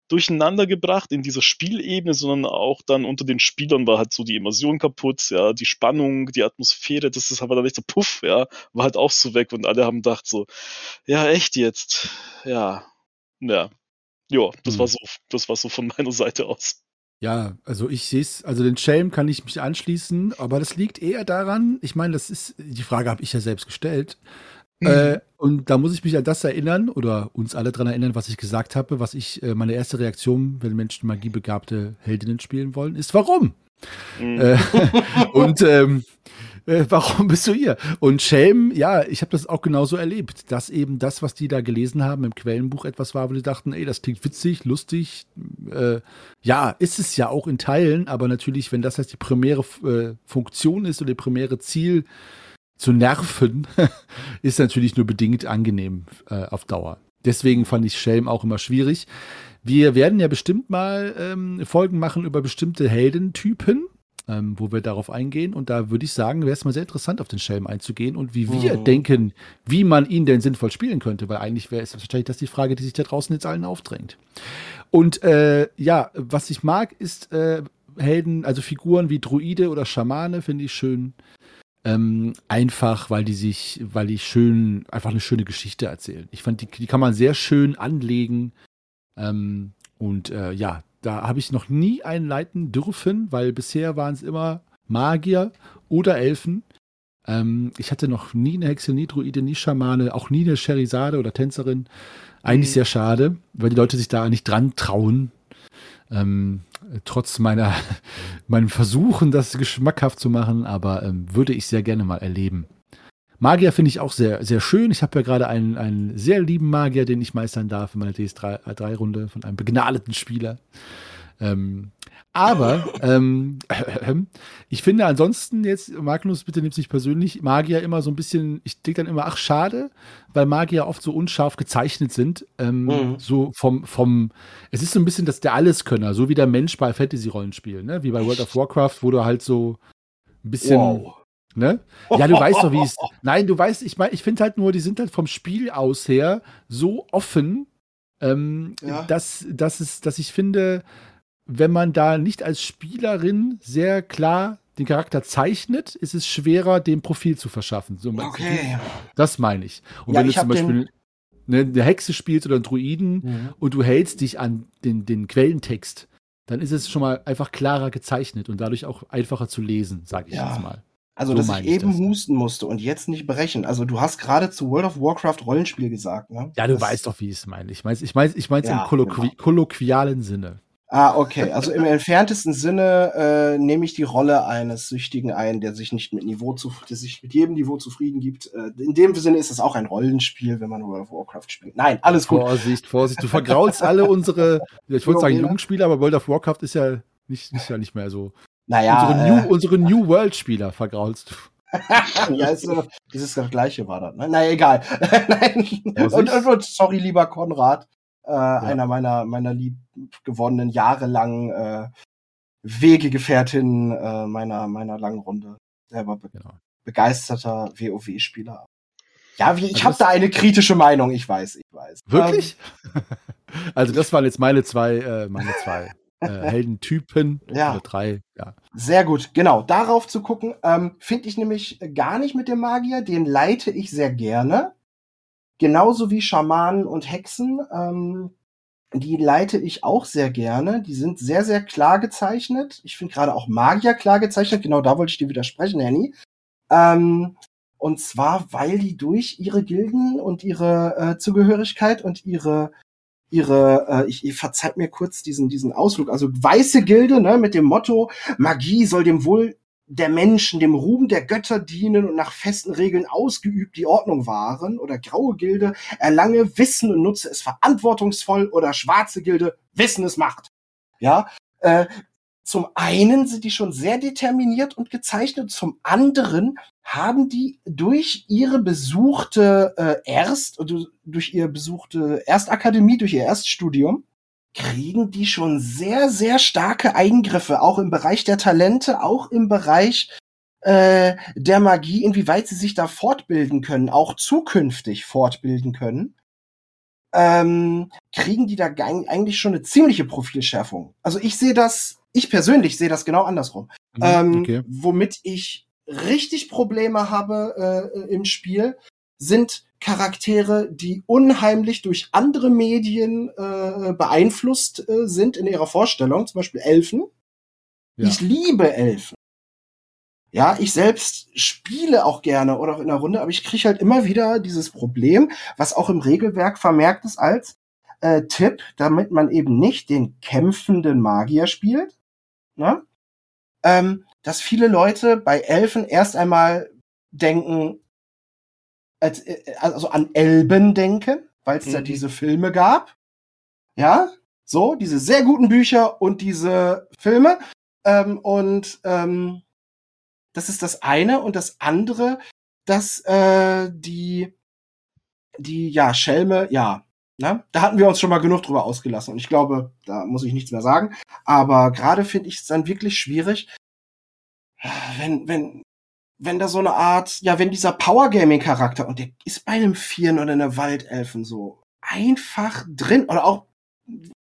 durcheinander gebracht in dieser Spielebene, sondern auch dann unter den Spielern war halt so die Immersion kaputt, ja, die Spannung, die Atmosphäre, das ist aber dann echt so puff, ja, war halt auch so weg und alle haben gedacht so, ja, echt jetzt, ja, ja, ja, das Hm. war so, das war so von meiner Seite aus. Ja, also ich sehe es, also den Schelm kann ich mich anschließen, aber das liegt eher daran, ich meine, das ist, die Frage habe ich ja selbst gestellt. Äh, und da muss ich mich an das erinnern oder uns alle dran erinnern, was ich gesagt habe, was ich, äh, meine erste Reaktion, wenn Menschen magiebegabte Heldinnen spielen wollen, ist warum? Mhm. Äh, und ähm, äh, warum bist du hier? Und Schelm, ja, ich habe das auch genauso erlebt, dass eben das, was die da gelesen haben im Quellenbuch, etwas war, wo die dachten, ey, das klingt witzig, lustig. Äh, ja, ist es ja auch in Teilen, aber natürlich, wenn das jetzt die primäre äh, Funktion ist oder die primäre Ziel zu nerven, ist natürlich nur bedingt angenehm äh, auf Dauer. Deswegen fand ich Schelm auch immer schwierig. Wir werden ja bestimmt mal ähm, Folgen machen über bestimmte Heldentypen, ähm, wo wir darauf eingehen. Und da würde ich sagen, wäre es mal sehr interessant, auf den Schelm einzugehen und wie wir Mhm. denken, wie man ihn denn sinnvoll spielen könnte. Weil eigentlich wäre es wahrscheinlich das die Frage, die sich da draußen jetzt allen aufdrängt. Und äh, ja, was ich mag, ist äh, Helden, also Figuren wie Druide oder Schamane, finde ich schön. Ähm, einfach, weil die sich, weil die schön, einfach eine schöne Geschichte erzählen. Ich fand, die, die kann man sehr schön anlegen. Ähm, und äh, ja, da habe ich noch nie einen leiten dürfen, weil bisher waren es immer Magier oder Elfen. Ähm, ich hatte noch nie eine Hexe, nie Druide, nie Schamane, auch nie eine Sherizade oder Tänzerin. Eigentlich Mhm. sehr schade, weil die Leute sich da nicht dran trauen. Ähm, trotz meiner, meinem Versuchen, das geschmackhaft zu machen, aber ähm, würde ich sehr gerne mal erleben. Magier finde ich auch sehr, sehr schön. Ich habe ja gerade einen, einen sehr lieben Magier, den ich meistern darf in meiner DS3-Runde von einem begnadeten Spieler. Ähm, aber ähm, ich finde ansonsten jetzt, Magnus, bitte nimm's nicht persönlich, Magier immer so ein bisschen, ich denke dann immer, ach schade, weil Magier oft so unscharf gezeichnet sind. Ähm, Mhm. So vom, vom, es ist so ein bisschen das der Alleskönner, so wie der Mensch bei Fantasy-Rollenspielen, ne? Wie bei World of Warcraft, wo du halt so ein bisschen, Wow. ne? Ja, du weißt doch, wie es. Nein, du weißt, ich meine, ich finde halt nur, die sind halt vom Spiel aus her so offen, ähm, Ja. dass, dass, es, dass ich finde, wenn man da nicht als Spielerin sehr klar den Charakter zeichnet, ist es schwerer, dem Profil zu verschaffen. So, Okay. Das meine ich. Und Ja, wenn du zum Beispiel eine, eine Hexe spielst oder einen Druiden Mhm. und du hältst dich an den, den Quellentext, dann ist es schon mal einfach klarer gezeichnet und dadurch auch einfacher zu lesen, sage ich Ja. jetzt mal. Also, So dass ich ich eben das, husten musste und jetzt nicht brechen. Also, du hast gerade zu World of Warcraft Rollenspiel gesagt, ne? Ja, du Das- weißt doch, wie ich es meine. Ich meine ich mein, ich mein's Ja, im kolloqui genau. kolloquialen Sinne. Ah, okay. Also im entferntesten Sinne äh, nehme ich die Rolle eines Süchtigen ein, der sich nicht mit Niveau zu, der sich mit jedem Niveau zufrieden gibt. Äh, in dem Sinne ist es auch ein Rollenspiel, wenn man World of Warcraft spielt. Nein, alles gut. Vorsicht, Vorsicht, du vergraulst alle unsere, ich wollte sagen Jungspieler. Jugendspieler, aber World of Warcraft ist ja nicht, ist ja nicht mehr so. Naja, unsere, New, unsere New World Spieler vergraulst du. äh, ja, ist, so, dieses das gleiche war das. Ne? Na egal. Nein. Und, und, und sorry, lieber Konrad, äh, einer meiner meiner lieb gewonnenen jahrelangen äh, Wegegefährtin äh, meiner meiner langen Runde. Selber be Genau. begeisterter WoW-Spieler. Ja, wie, ich Also habe da eine kritische Meinung, ich weiß, ich weiß. Wirklich? also das waren jetzt meine zwei, äh, meine zwei äh, Heldentypen Ja. oder drei. Ja. Ähm, sehr gut, genau. Darauf zu gucken, ähm, finde ich nämlich gar nicht mit dem Magier. Den leite ich sehr gerne. Genauso wie Schamanen und Hexen. Ähm, die leite ich auch sehr gerne. Die sind sehr, sehr klar gezeichnet. Ich finde gerade auch Magier klar gezeichnet. Genau da wollte ich dir widersprechen, Henny. Ähm, und zwar, weil die durch ihre Gilden und ihre äh, Zugehörigkeit und ihre ihre, äh, ich, ich verzeiht mir kurz diesen, diesen Ausflug, also weiße Gilde, ne, mit dem Motto, Magie soll dem Wohl der Menschen, dem Ruhm der Götter dienen und nach festen Regeln ausgeübt die Ordnung wahren oder graue Gilde erlange Wissen und nutze es verantwortungsvoll oder schwarze Gilde Wissen es macht. Ja, äh, zum einen sind die schon sehr determiniert und gezeichnet, zum anderen haben die durch ihre besuchte äh, Erst, durch ihr besuchte Erstakademie, durch ihr Erststudium, kriegen die schon sehr, sehr starke Eingriffe, auch im Bereich der Talente, auch im Bereich äh, der Magie, inwieweit sie sich da fortbilden können, auch zukünftig fortbilden können, ähm, kriegen die da eigentlich schon eine ziemliche Profilschärfung. Also ich sehe das, ich persönlich sehe das genau andersrum. Mhm, ähm, okay. Womit ich richtig Probleme habe äh, im Spiel, sind Charaktere, die unheimlich durch andere Medien äh, beeinflusst äh, sind in ihrer Vorstellung, zum Beispiel Elfen. Ja. Ich liebe Elfen. Ja, ich selbst spiele auch gerne oder auch in der Runde, aber ich kriege halt immer wieder dieses Problem, was auch im Regelwerk vermerkt ist als äh, Tipp, damit man eben nicht den kämpfenden Magier spielt, ne? ähm, dass viele Leute bei Elfen erst einmal denken, als, äh, also an Elben denken, weil es mhm. da diese Filme gab. Ja, so, diese sehr guten Bücher und diese Filme. Ähm, und ähm, das ist das eine. Und das andere, dass äh, die, die, ja, Schelme, ja, ne? da hatten wir uns schon mal genug drüber ausgelassen. Und ich glaube, da muss ich nichts mehr sagen. Aber gerade finde ich es dann wirklich schwierig, wenn, wenn wenn da so eine Art, ja, wenn dieser Power Gaming Charakter und der ist bei einem Vieren oder einer Waldelfen so einfach drin oder auch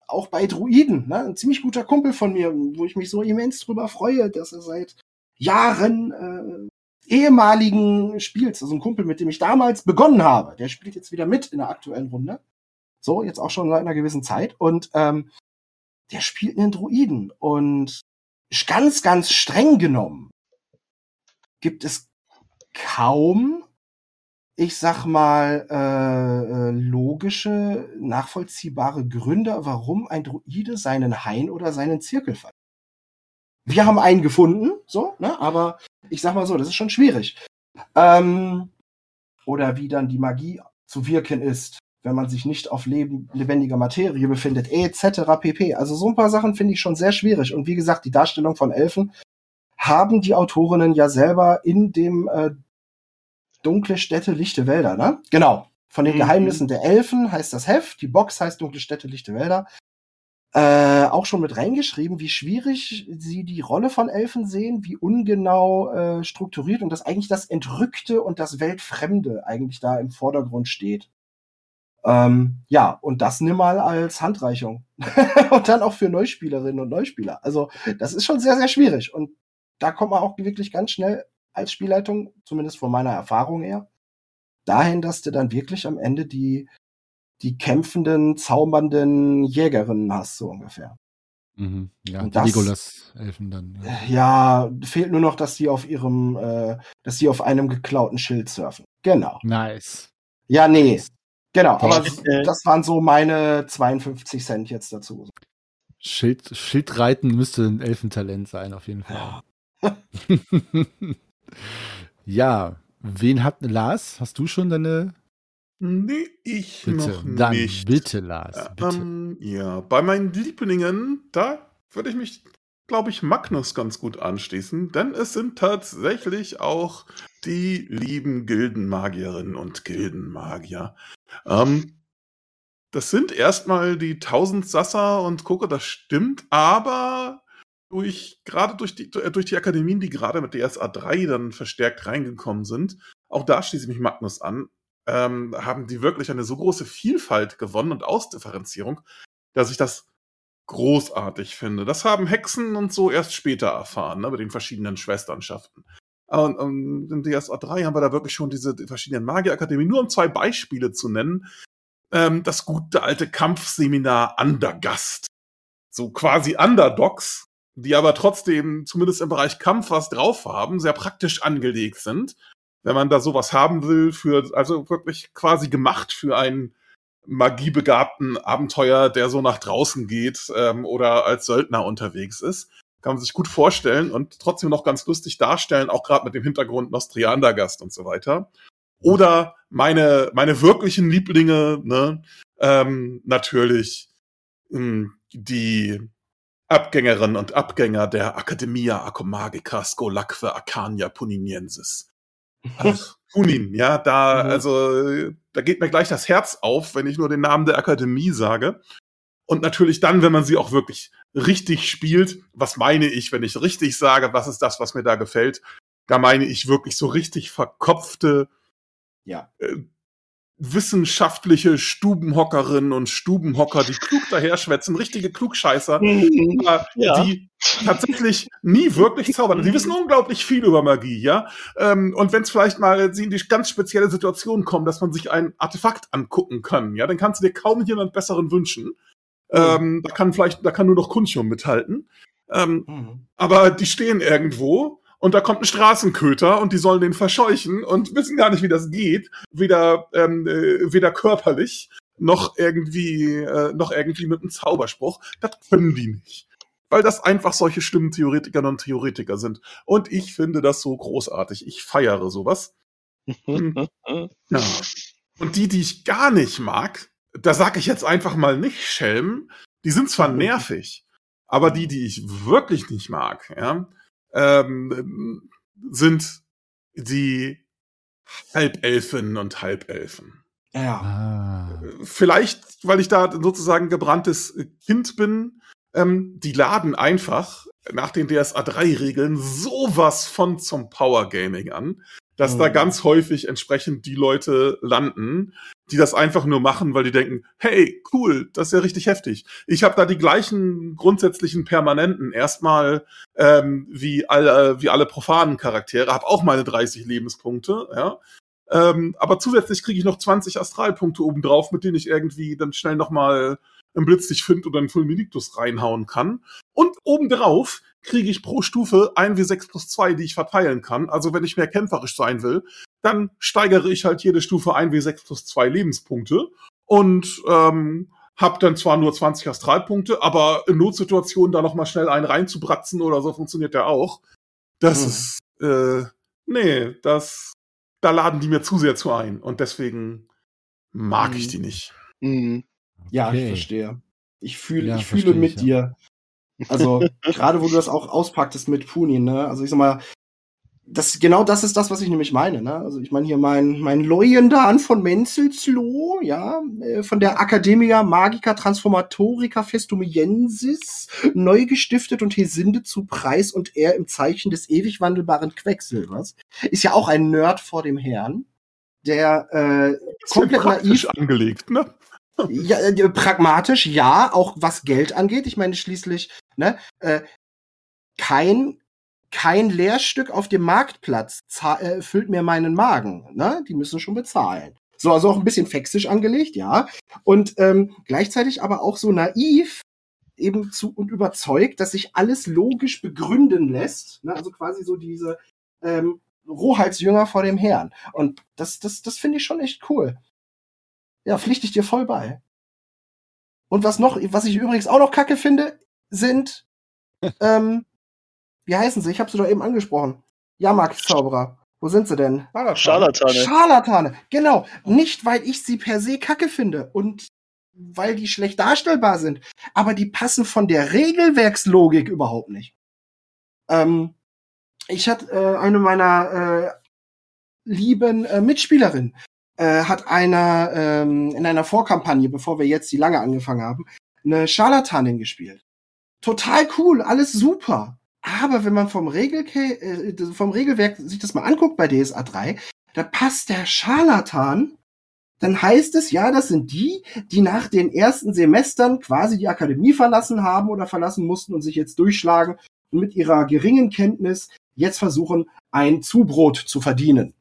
auch bei Druiden, ne? ein ziemlich guter Kumpel von mir, wo ich mich so immens drüber freue, dass er seit Jahren äh, ehemaligen spielt, also ein Kumpel, mit dem ich damals begonnen habe, der spielt jetzt wieder mit in der aktuellen Runde. So, jetzt auch schon seit einer gewissen Zeit. Und ähm, der spielt einen Druiden. Und ganz, ganz streng genommen gibt es kaum, ich sag mal, äh, äh, logische, nachvollziehbare Gründe, warum ein Druide seinen Hain oder seinen Zirkel verliert. Wir haben einen gefunden, so, ne? Aber ich sag mal so, das ist schon schwierig. Ähm, oder wie dann die Magie zu wirken ist, wenn man sich nicht auf leben, lebendiger Materie befindet, etc. pp. Also so ein paar Sachen finde ich schon sehr schwierig. Und wie gesagt, die Darstellung von Elfen haben die Autorinnen ja selber in dem äh, Dunkle Städte, lichte Wälder, ne? Genau. Von den mhm. Geheimnissen der Elfen heißt das Heft, die Box heißt Dunkle Städte, lichte Wälder. Äh, auch schon mit reingeschrieben, wie schwierig sie die Rolle von Elfen sehen, wie ungenau äh, strukturiert und dass eigentlich das Entrückte und das Weltfremde eigentlich da im Vordergrund steht. Ähm, ja, und das nimm mal als Handreichung. und dann auch für Neuspielerinnen und Neuspieler. Also, das ist schon sehr, sehr schwierig. Und da kommt man auch wirklich ganz schnell als Spielleitung, zumindest von meiner Erfahrung her, dahin, dass du dann wirklich am Ende die, die kämpfenden, zaubernden Jägerinnen hast, so ungefähr. Mhm. Ja, und die Legolas-Elfen dann. Ja. ja. fehlt nur noch, dass die auf ihrem, äh, dass die auf einem geklauten Schild surfen. Genau. Nice. Ja, nee. Genau, aber das waren so meine 52 Cent jetzt dazu. Schild, Schildreiten müsste ein Elfentalent sein, auf jeden Fall. Ja. wen hat Lars? Hast du schon deine? Nee, ich bitte, noch dann nicht. Bitte, Lars. Bitte. Ähm, ja, bei meinen Lieblingen, da würde ich mich, glaube ich, Magnus ganz gut anschließen, denn es sind tatsächlich auch die lieben Gildenmagierinnen und Gildenmagier. Ähm, das sind erstmal die tausend Sasser und Gucke, das stimmt, aber durch, gerade durch die, äh, durch die Akademien, die gerade mit DSA 3 dann verstärkt reingekommen sind, auch da schließe ich mich Magnus an, ähm, haben die wirklich eine so große Vielfalt gewonnen und Ausdifferenzierung, dass ich das großartig finde. Das haben Hexen und so erst später erfahren, ne, mit den verschiedenen Schwesternschaften. Und, und in DSA 3 haben wir da wirklich schon diese verschiedenen Magierakademien, nur um zwei Beispiele zu nennen. Ähm, das gute alte Kampfseminar Undergast. So quasi Underdogs, die aber trotzdem zumindest im Bereich Kampf was drauf haben, sehr praktisch angelegt sind. Wenn man da sowas haben will, für, also wirklich quasi gemacht für einen magiebegabten Abenteuer, der so nach draußen geht ähm, oder als Söldner unterwegs ist. Kann man sich gut vorstellen und trotzdem noch ganz lustig darstellen, auch gerade mit dem Hintergrund Nostriander-Gast und so weiter. Oder meine, meine wirklichen Lieblinge, ne, ähm, natürlich mh, hm, die Abgängerinnen und Abgänger der Academia Acomagica Scolaque Arcania Puniniensis. Ach, Punin, ja, da, mhm. also, da geht mir gleich das Herz auf, wenn ich nur den Namen der Akademie sage. Und natürlich dann, wenn man sie auch wirklich richtig spielt, was meine ich, wenn ich richtig sage, was ist das, was mir da gefällt, da meine ich wirklich so richtig verkopfte, ja. Äh, wissenschaftliche Stubenhockerinnen und Stubenhocker, die klug daherschwätzen, richtige Klugscheißer, mhm. ja. die tatsächlich nie wirklich zaubern. Die wissen unglaublich viel über Magie, ja. Ähm, und wenn es vielleicht mal sie in die ganz spezielle Situation kommen, dass man sich ein Artefakt angucken kann, ja, dann kannst du dir kaum jemand besseren wünschen. Mhm. Ähm, da kann vielleicht, da kann nur noch Kunstjum mithalten. Ähm, mhm. Aber die stehen irgendwo und da kommt ein Straßenköter und die sollen den verscheuchen und wissen gar nicht, wie das geht, weder ähm, äh, weder körperlich noch irgendwie äh, noch irgendwie mit einem Zauberspruch. Das können die nicht, weil das einfach solche Stimmentheoretikerinnen und Theoretiker sind. Und ich finde das so großartig. Ich feiere sowas. Ja. Und die, die ich gar nicht mag, da sage ich jetzt einfach mal nicht Schelm. Die sind zwar nervig, aber die, die ich wirklich nicht mag, ja, ähm, sind die Halbelfinnen und Halbelfen. Ja. Ah. Vielleicht, weil ich da sozusagen gebranntes Kind bin, ähm, die laden einfach nach den DSA 3 Regeln sowas von zum Power Gaming an dass mhm. da ganz häufig entsprechend die Leute landen, die das einfach nur machen, weil die denken, hey, cool, das ist ja richtig heftig. Ich habe da die gleichen grundsätzlichen Permanenten erstmal ähm, wie alle wie alle profanen Charaktere, habe auch meine 30 Lebenspunkte, ja. Ähm, aber zusätzlich kriege ich noch 20 Astralpunkte obendrauf, mit denen ich irgendwie dann schnell nochmal einen Blitz dich find oder einen Fulminictus reinhauen kann. Und obendrauf kriege ich pro Stufe ein W6 plus zwei, die ich verteilen kann. Also wenn ich mehr kämpferisch sein will, dann steigere ich halt jede Stufe ein W6 plus zwei Lebenspunkte und ähm, hab dann zwar nur 20 Astralpunkte, aber in Notsituationen da noch mal schnell einen reinzubratzen oder so funktioniert der auch. Das mhm. ist äh, nee, das da laden die mir zu sehr zu ein und deswegen mag mhm. ich die nicht. Mhm. Ja, okay. ich verstehe. Ich fühle, ja, ich fühle mit ich, ja. dir. Also, gerade wo du das auch auspacktest mit Punin, ne? Also ich sag mal, das, genau das ist das, was ich nämlich meine, ne? Also ich meine hier mein, mein Leuendan von Menzelsloh, ja, äh, von der Academia Magica Transformatorica Festumiensis, neu gestiftet und Hesinde zu Preis und er im Zeichen des ewig wandelbaren Quecksilbers. Ist ja auch ein Nerd vor dem Herrn, der äh, komplett naiv angelegt, ne? Ja, äh, pragmatisch, ja, auch was Geld angeht. Ich meine schließlich, ne, äh, kein kein Lehrstück auf dem Marktplatz äh, füllt mir meinen Magen. Ne? Die müssen schon bezahlen. So, also auch ein bisschen fexisch angelegt, ja. Und ähm, gleichzeitig aber auch so naiv eben zu und überzeugt, dass sich alles logisch begründen lässt. Ne? Also quasi so diese ähm, Rohheitsjünger vor dem Herrn. Und das, das, das finde ich schon echt cool. Ja, pflichte ich dir voll bei. Und was noch, was ich übrigens auch noch kacke finde, sind, ähm, wie heißen sie? Ich habe sie doch eben angesprochen. Jahrmarkt-Zauberer. Wo sind sie denn? Scharlatane. Scharlatane, genau. Nicht, weil ich sie per se kacke finde und weil die schlecht darstellbar sind, aber die passen von der Regelwerkslogik überhaupt nicht. Ähm, ich hatte äh, eine meiner äh, lieben äh, Mitspielerinnen, äh, hat einer ähm, in einer Vorkampagne, bevor wir jetzt die lange angefangen haben, eine Scharlatanin gespielt. Total cool, alles super. Aber wenn man vom, Regel äh, vom Regelwerk sich das mal anguckt bei DSA 3, da passt der Scharlatan, dann heißt es, ja, das sind die, die nach den ersten Semestern quasi die Akademie verlassen haben oder verlassen mussten und sich jetzt durchschlagen und mit ihrer geringen Kenntnis jetzt versuchen, ein Zubrot zu verdienen.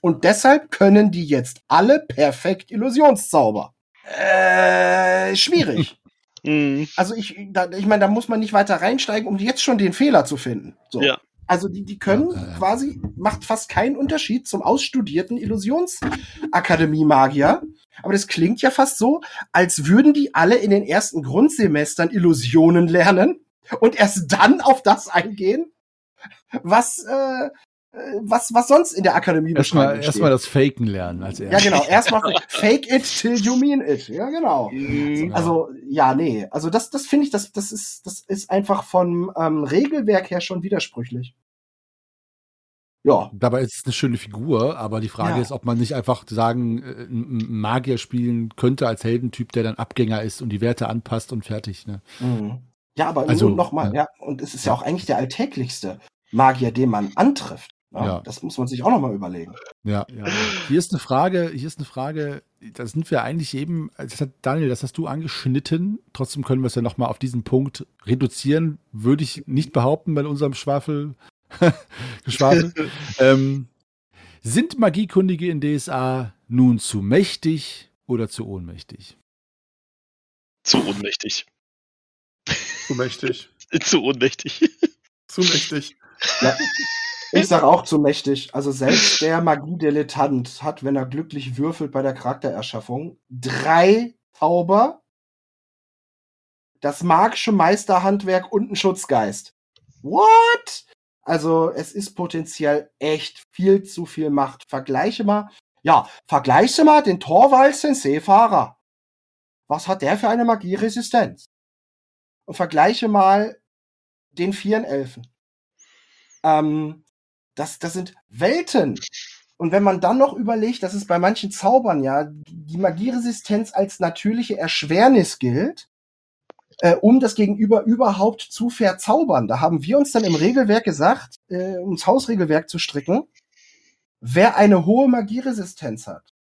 Und deshalb können die jetzt alle perfekt Illusionszauber. Äh, schwierig. Mhm. also ich, da, ich meine, da muss man nicht weiter reinsteigen, um jetzt schon den Fehler zu finden. So. Ja. Also die, die können ja, ja. quasi, macht fast keinen Unterschied zum ausstudierten Illusionsakademie-Magier. Aber das klingt ja fast so, als würden die alle in den ersten Grundsemestern Illusionen lernen und erst dann auf das eingehen, was, äh, äh, was, was sonst in der Akademie Erstmal erstmal das Faken lernen als erstes. Ja, genau. Erstmal fake it till you mean it. Ja, genau. Mhm. Also, ja, nee. Also das, das finde ich, das, das ist, das ist einfach vom ähm, Regelwerk her schon widersprüchlich. Ja. Dabei ist es eine schöne Figur, aber die Frage ja. ist, ob man nicht einfach sagen, äh, einen Magier spielen könnte als Heldentyp, der dann Abgänger ist und die Werte anpasst und fertig. Ne? Mhm. Ja, aber also, nochmal, ja. ja, und es ist ja auch eigentlich der alltäglichste Magier, den man antrifft. Ja, ja. Das muss man sich auch nochmal überlegen. Ja, ja. Hier ist eine Frage, hier ist eine Frage, da sind wir eigentlich eben, das hat, Daniel, das hast du angeschnitten, trotzdem können wir es ja nochmal auf diesen Punkt reduzieren, würde ich nicht behaupten bei unserem Schwafel, Geschwafel. ähm, sind Magiekundige in DSA nun zu mächtig oder zu ohnmächtig? Zu ohnmächtig. Zu mächtig. zu ohnmächtig. zu mächtig. Ja. Ich sag auch zu mächtig. Also selbst der Magie-Dilettant hat, wenn er glücklich würfelt bei der Charaktererschaffung, drei Zauber, das magische Meisterhandwerk und ein Schutzgeist. What? Also es ist potenziell echt viel zu viel Macht. Vergleiche mal, ja, vergleiche mal den Torwald Seefahrer. Was hat der für eine Magieresistenz? Und vergleiche mal den Vieren Elfen. Ähm, das, das sind Welten. Und wenn man dann noch überlegt, dass es bei manchen Zaubern ja die Magieresistenz als natürliche Erschwernis gilt, äh, um das Gegenüber überhaupt zu verzaubern. Da haben wir uns dann im Regelwerk gesagt, äh, ums Hausregelwerk zu stricken, wer eine hohe Magieresistenz hat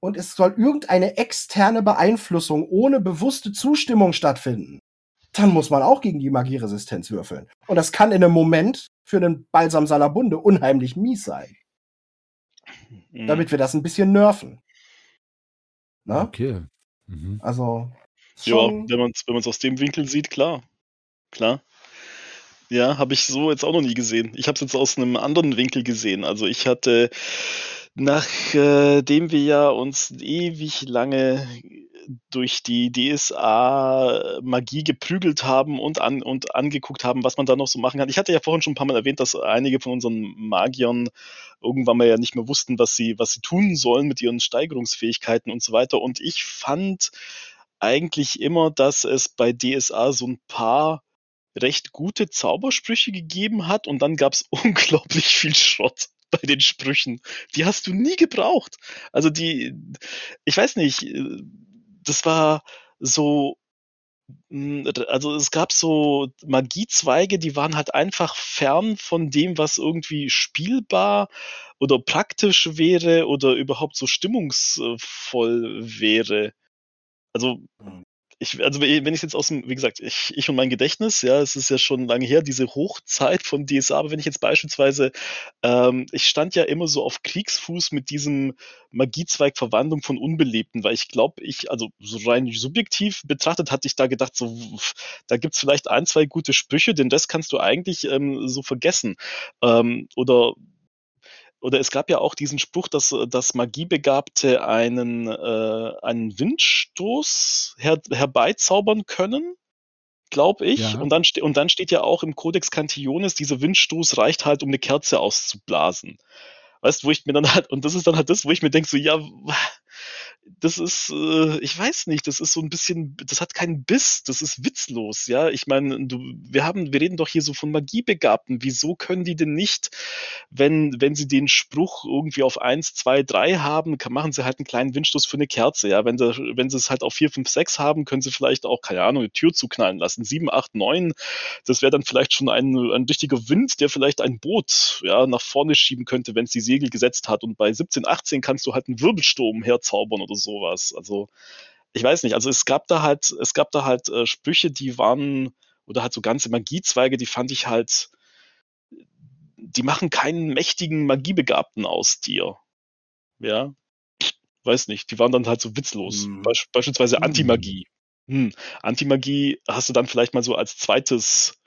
und es soll irgendeine externe Beeinflussung ohne bewusste Zustimmung stattfinden, dann muss man auch gegen die Magieresistenz würfeln. Und das kann in einem Moment für einen Balsam Salabunde unheimlich mies sein. Mhm. Damit wir das ein bisschen nerven. Na? Okay. Mhm. Also. Ja, wenn man es wenn aus dem Winkel sieht, klar. Klar. Ja, habe ich so jetzt auch noch nie gesehen. Ich habe es jetzt aus einem anderen Winkel gesehen. Also ich hatte, nachdem wir ja uns ewig lange durch die DSA-Magie geprügelt haben und, an, und angeguckt haben, was man da noch so machen kann. Ich hatte ja vorhin schon ein paar Mal erwähnt, dass einige von unseren Magiern irgendwann mal ja nicht mehr wussten, was sie, was sie tun sollen mit ihren Steigerungsfähigkeiten und so weiter. Und ich fand eigentlich immer, dass es bei DSA so ein paar recht gute Zaubersprüche gegeben hat und dann gab es unglaublich viel Schrott bei den Sprüchen. Die hast du nie gebraucht. Also die, ich weiß nicht, das war so, hm, also es gab so Magiezweige, die waren halt einfach fern von dem, was irgendwie spielbar oder praktisch wäre oder überhaupt so stimmungsvoll wäre. Also hm ich, also wenn ich jetzt aus dem, wie gesagt, ich, ich und mein Gedächtnis, ja, es ist ja schon lange her, diese Hochzeit von DSA, aber wenn ich jetzt beispielsweise, ähm, ich stand ja immer so auf Kriegsfuß mit diesem Magiezweig Verwandlung von Unbelebten, weil ich glaube, ich, also so rein subjektiv betrachtet, hatte ich da gedacht, so, da gibt's vielleicht ein, zwei gute Sprüche, denn das kannst du eigentlich ähm, so vergessen. Ähm, oder oder es gab ja auch diesen Spruch, dass, dass Magiebegabte einen, äh, einen Windstoß her, herbeizaubern können, glaube ich. Ja. Und, dann und dann steht ja auch im Codex Cantionis, dieser Windstoß reicht halt, um eine Kerze auszublasen. Weißt, wo ich mir dann halt, und das ist dann halt das, wo ich mir denke, so, ja, das ist, äh, ich weiß nicht, das ist so ein bisschen, das hat keinen Biss, das ist witzlos, ja. Ich meine, wir haben, wir reden doch hier so von Magiebegabten. Wieso können die denn nicht, wenn, wenn sie den Spruch irgendwie auf eins, zwei, drei haben, kann, machen sie halt einen kleinen Windstoß für eine Kerze, ja. Wenn sie, wenn sie es halt auf vier, fünf, sechs haben, können sie vielleicht auch, keine Ahnung, eine Tür zuknallen lassen. Sieben, acht, neun, das wäre dann vielleicht schon ein, ein richtiger Wind, der vielleicht ein Boot, ja, nach vorne schieben könnte, wenn es die Segel gesetzt hat. Und bei 17, 18 kannst du halt einen Wirbelsturm herzaubern oder sowas. Also ich weiß nicht, also es gab da halt, es gab da halt äh, Sprüche, die waren, oder halt so ganze Magiezweige, die fand ich halt, die machen keinen mächtigen Magiebegabten aus dir. Ja. Weiß nicht, die waren dann halt so witzlos. Hm. Be beispielsweise hm. Antimagie. Hm. Antimagie hast du dann vielleicht mal so als zweites,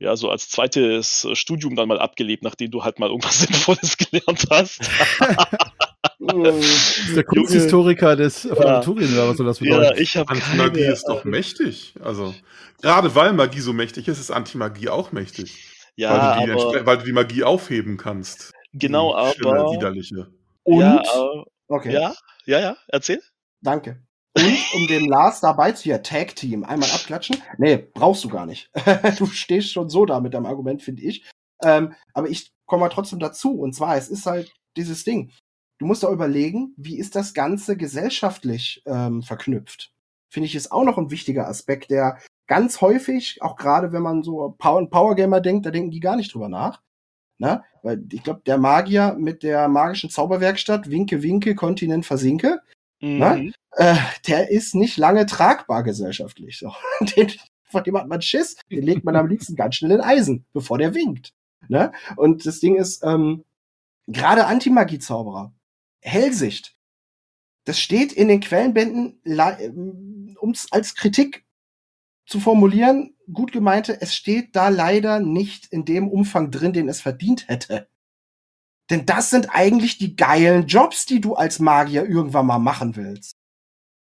ja, so als zweites Studium dann mal abgelebt, nachdem du halt mal irgendwas Sinnvolles gelernt hast. ist der Kunsthistoriker des von Ja. Aventurien oder was soll das Ja, bedeuten? ich habe Antimagie ist doch mächtig. Also, gerade weil Magie so mächtig ist, ist Antimagie auch mächtig. Ja, weil, du die, aber weil du die Magie aufheben kannst. genau, aber widerliche. Und, ja, aber- okay, ja, ja, ja, erzähl. danke. Und um den Lars dabei zu hier, Tag Team, einmal abklatschen. Nee, brauchst du gar nicht. du stehst schon so da mit deinem Argument, finde ich. Ähm, aber ich komme mal trotzdem dazu. Und zwar, es ist halt dieses Ding. Du musst da überlegen, wie ist das Ganze gesellschaftlich ähm, verknüpft. Finde ich ist auch noch ein wichtiger Aspekt, der ganz häufig, auch gerade wenn man so Power, Power Gamer denkt, da denken die gar nicht drüber nach. Ne? Weil ich glaube, der Magier mit der magischen Zauberwerkstatt, Winke, Winke, Kontinent versinke, Mhm. äh, der ist nicht lange tragbar gesellschaftlich. So. Den, von dem hat man Schiss, den legt man am liebsten ganz schnell in Eisen, bevor der winkt. Ne? Und das Ding ist, ähm, gerade Antimagie-Zauberer, Hellsicht, das steht in den Quellenbänden, um es als Kritik zu formulieren, gut gemeinte, es steht da leider nicht in dem Umfang drin, den es verdient hätte. Denn das sind eigentlich die geilen Jobs, die du als Magier irgendwann mal machen willst.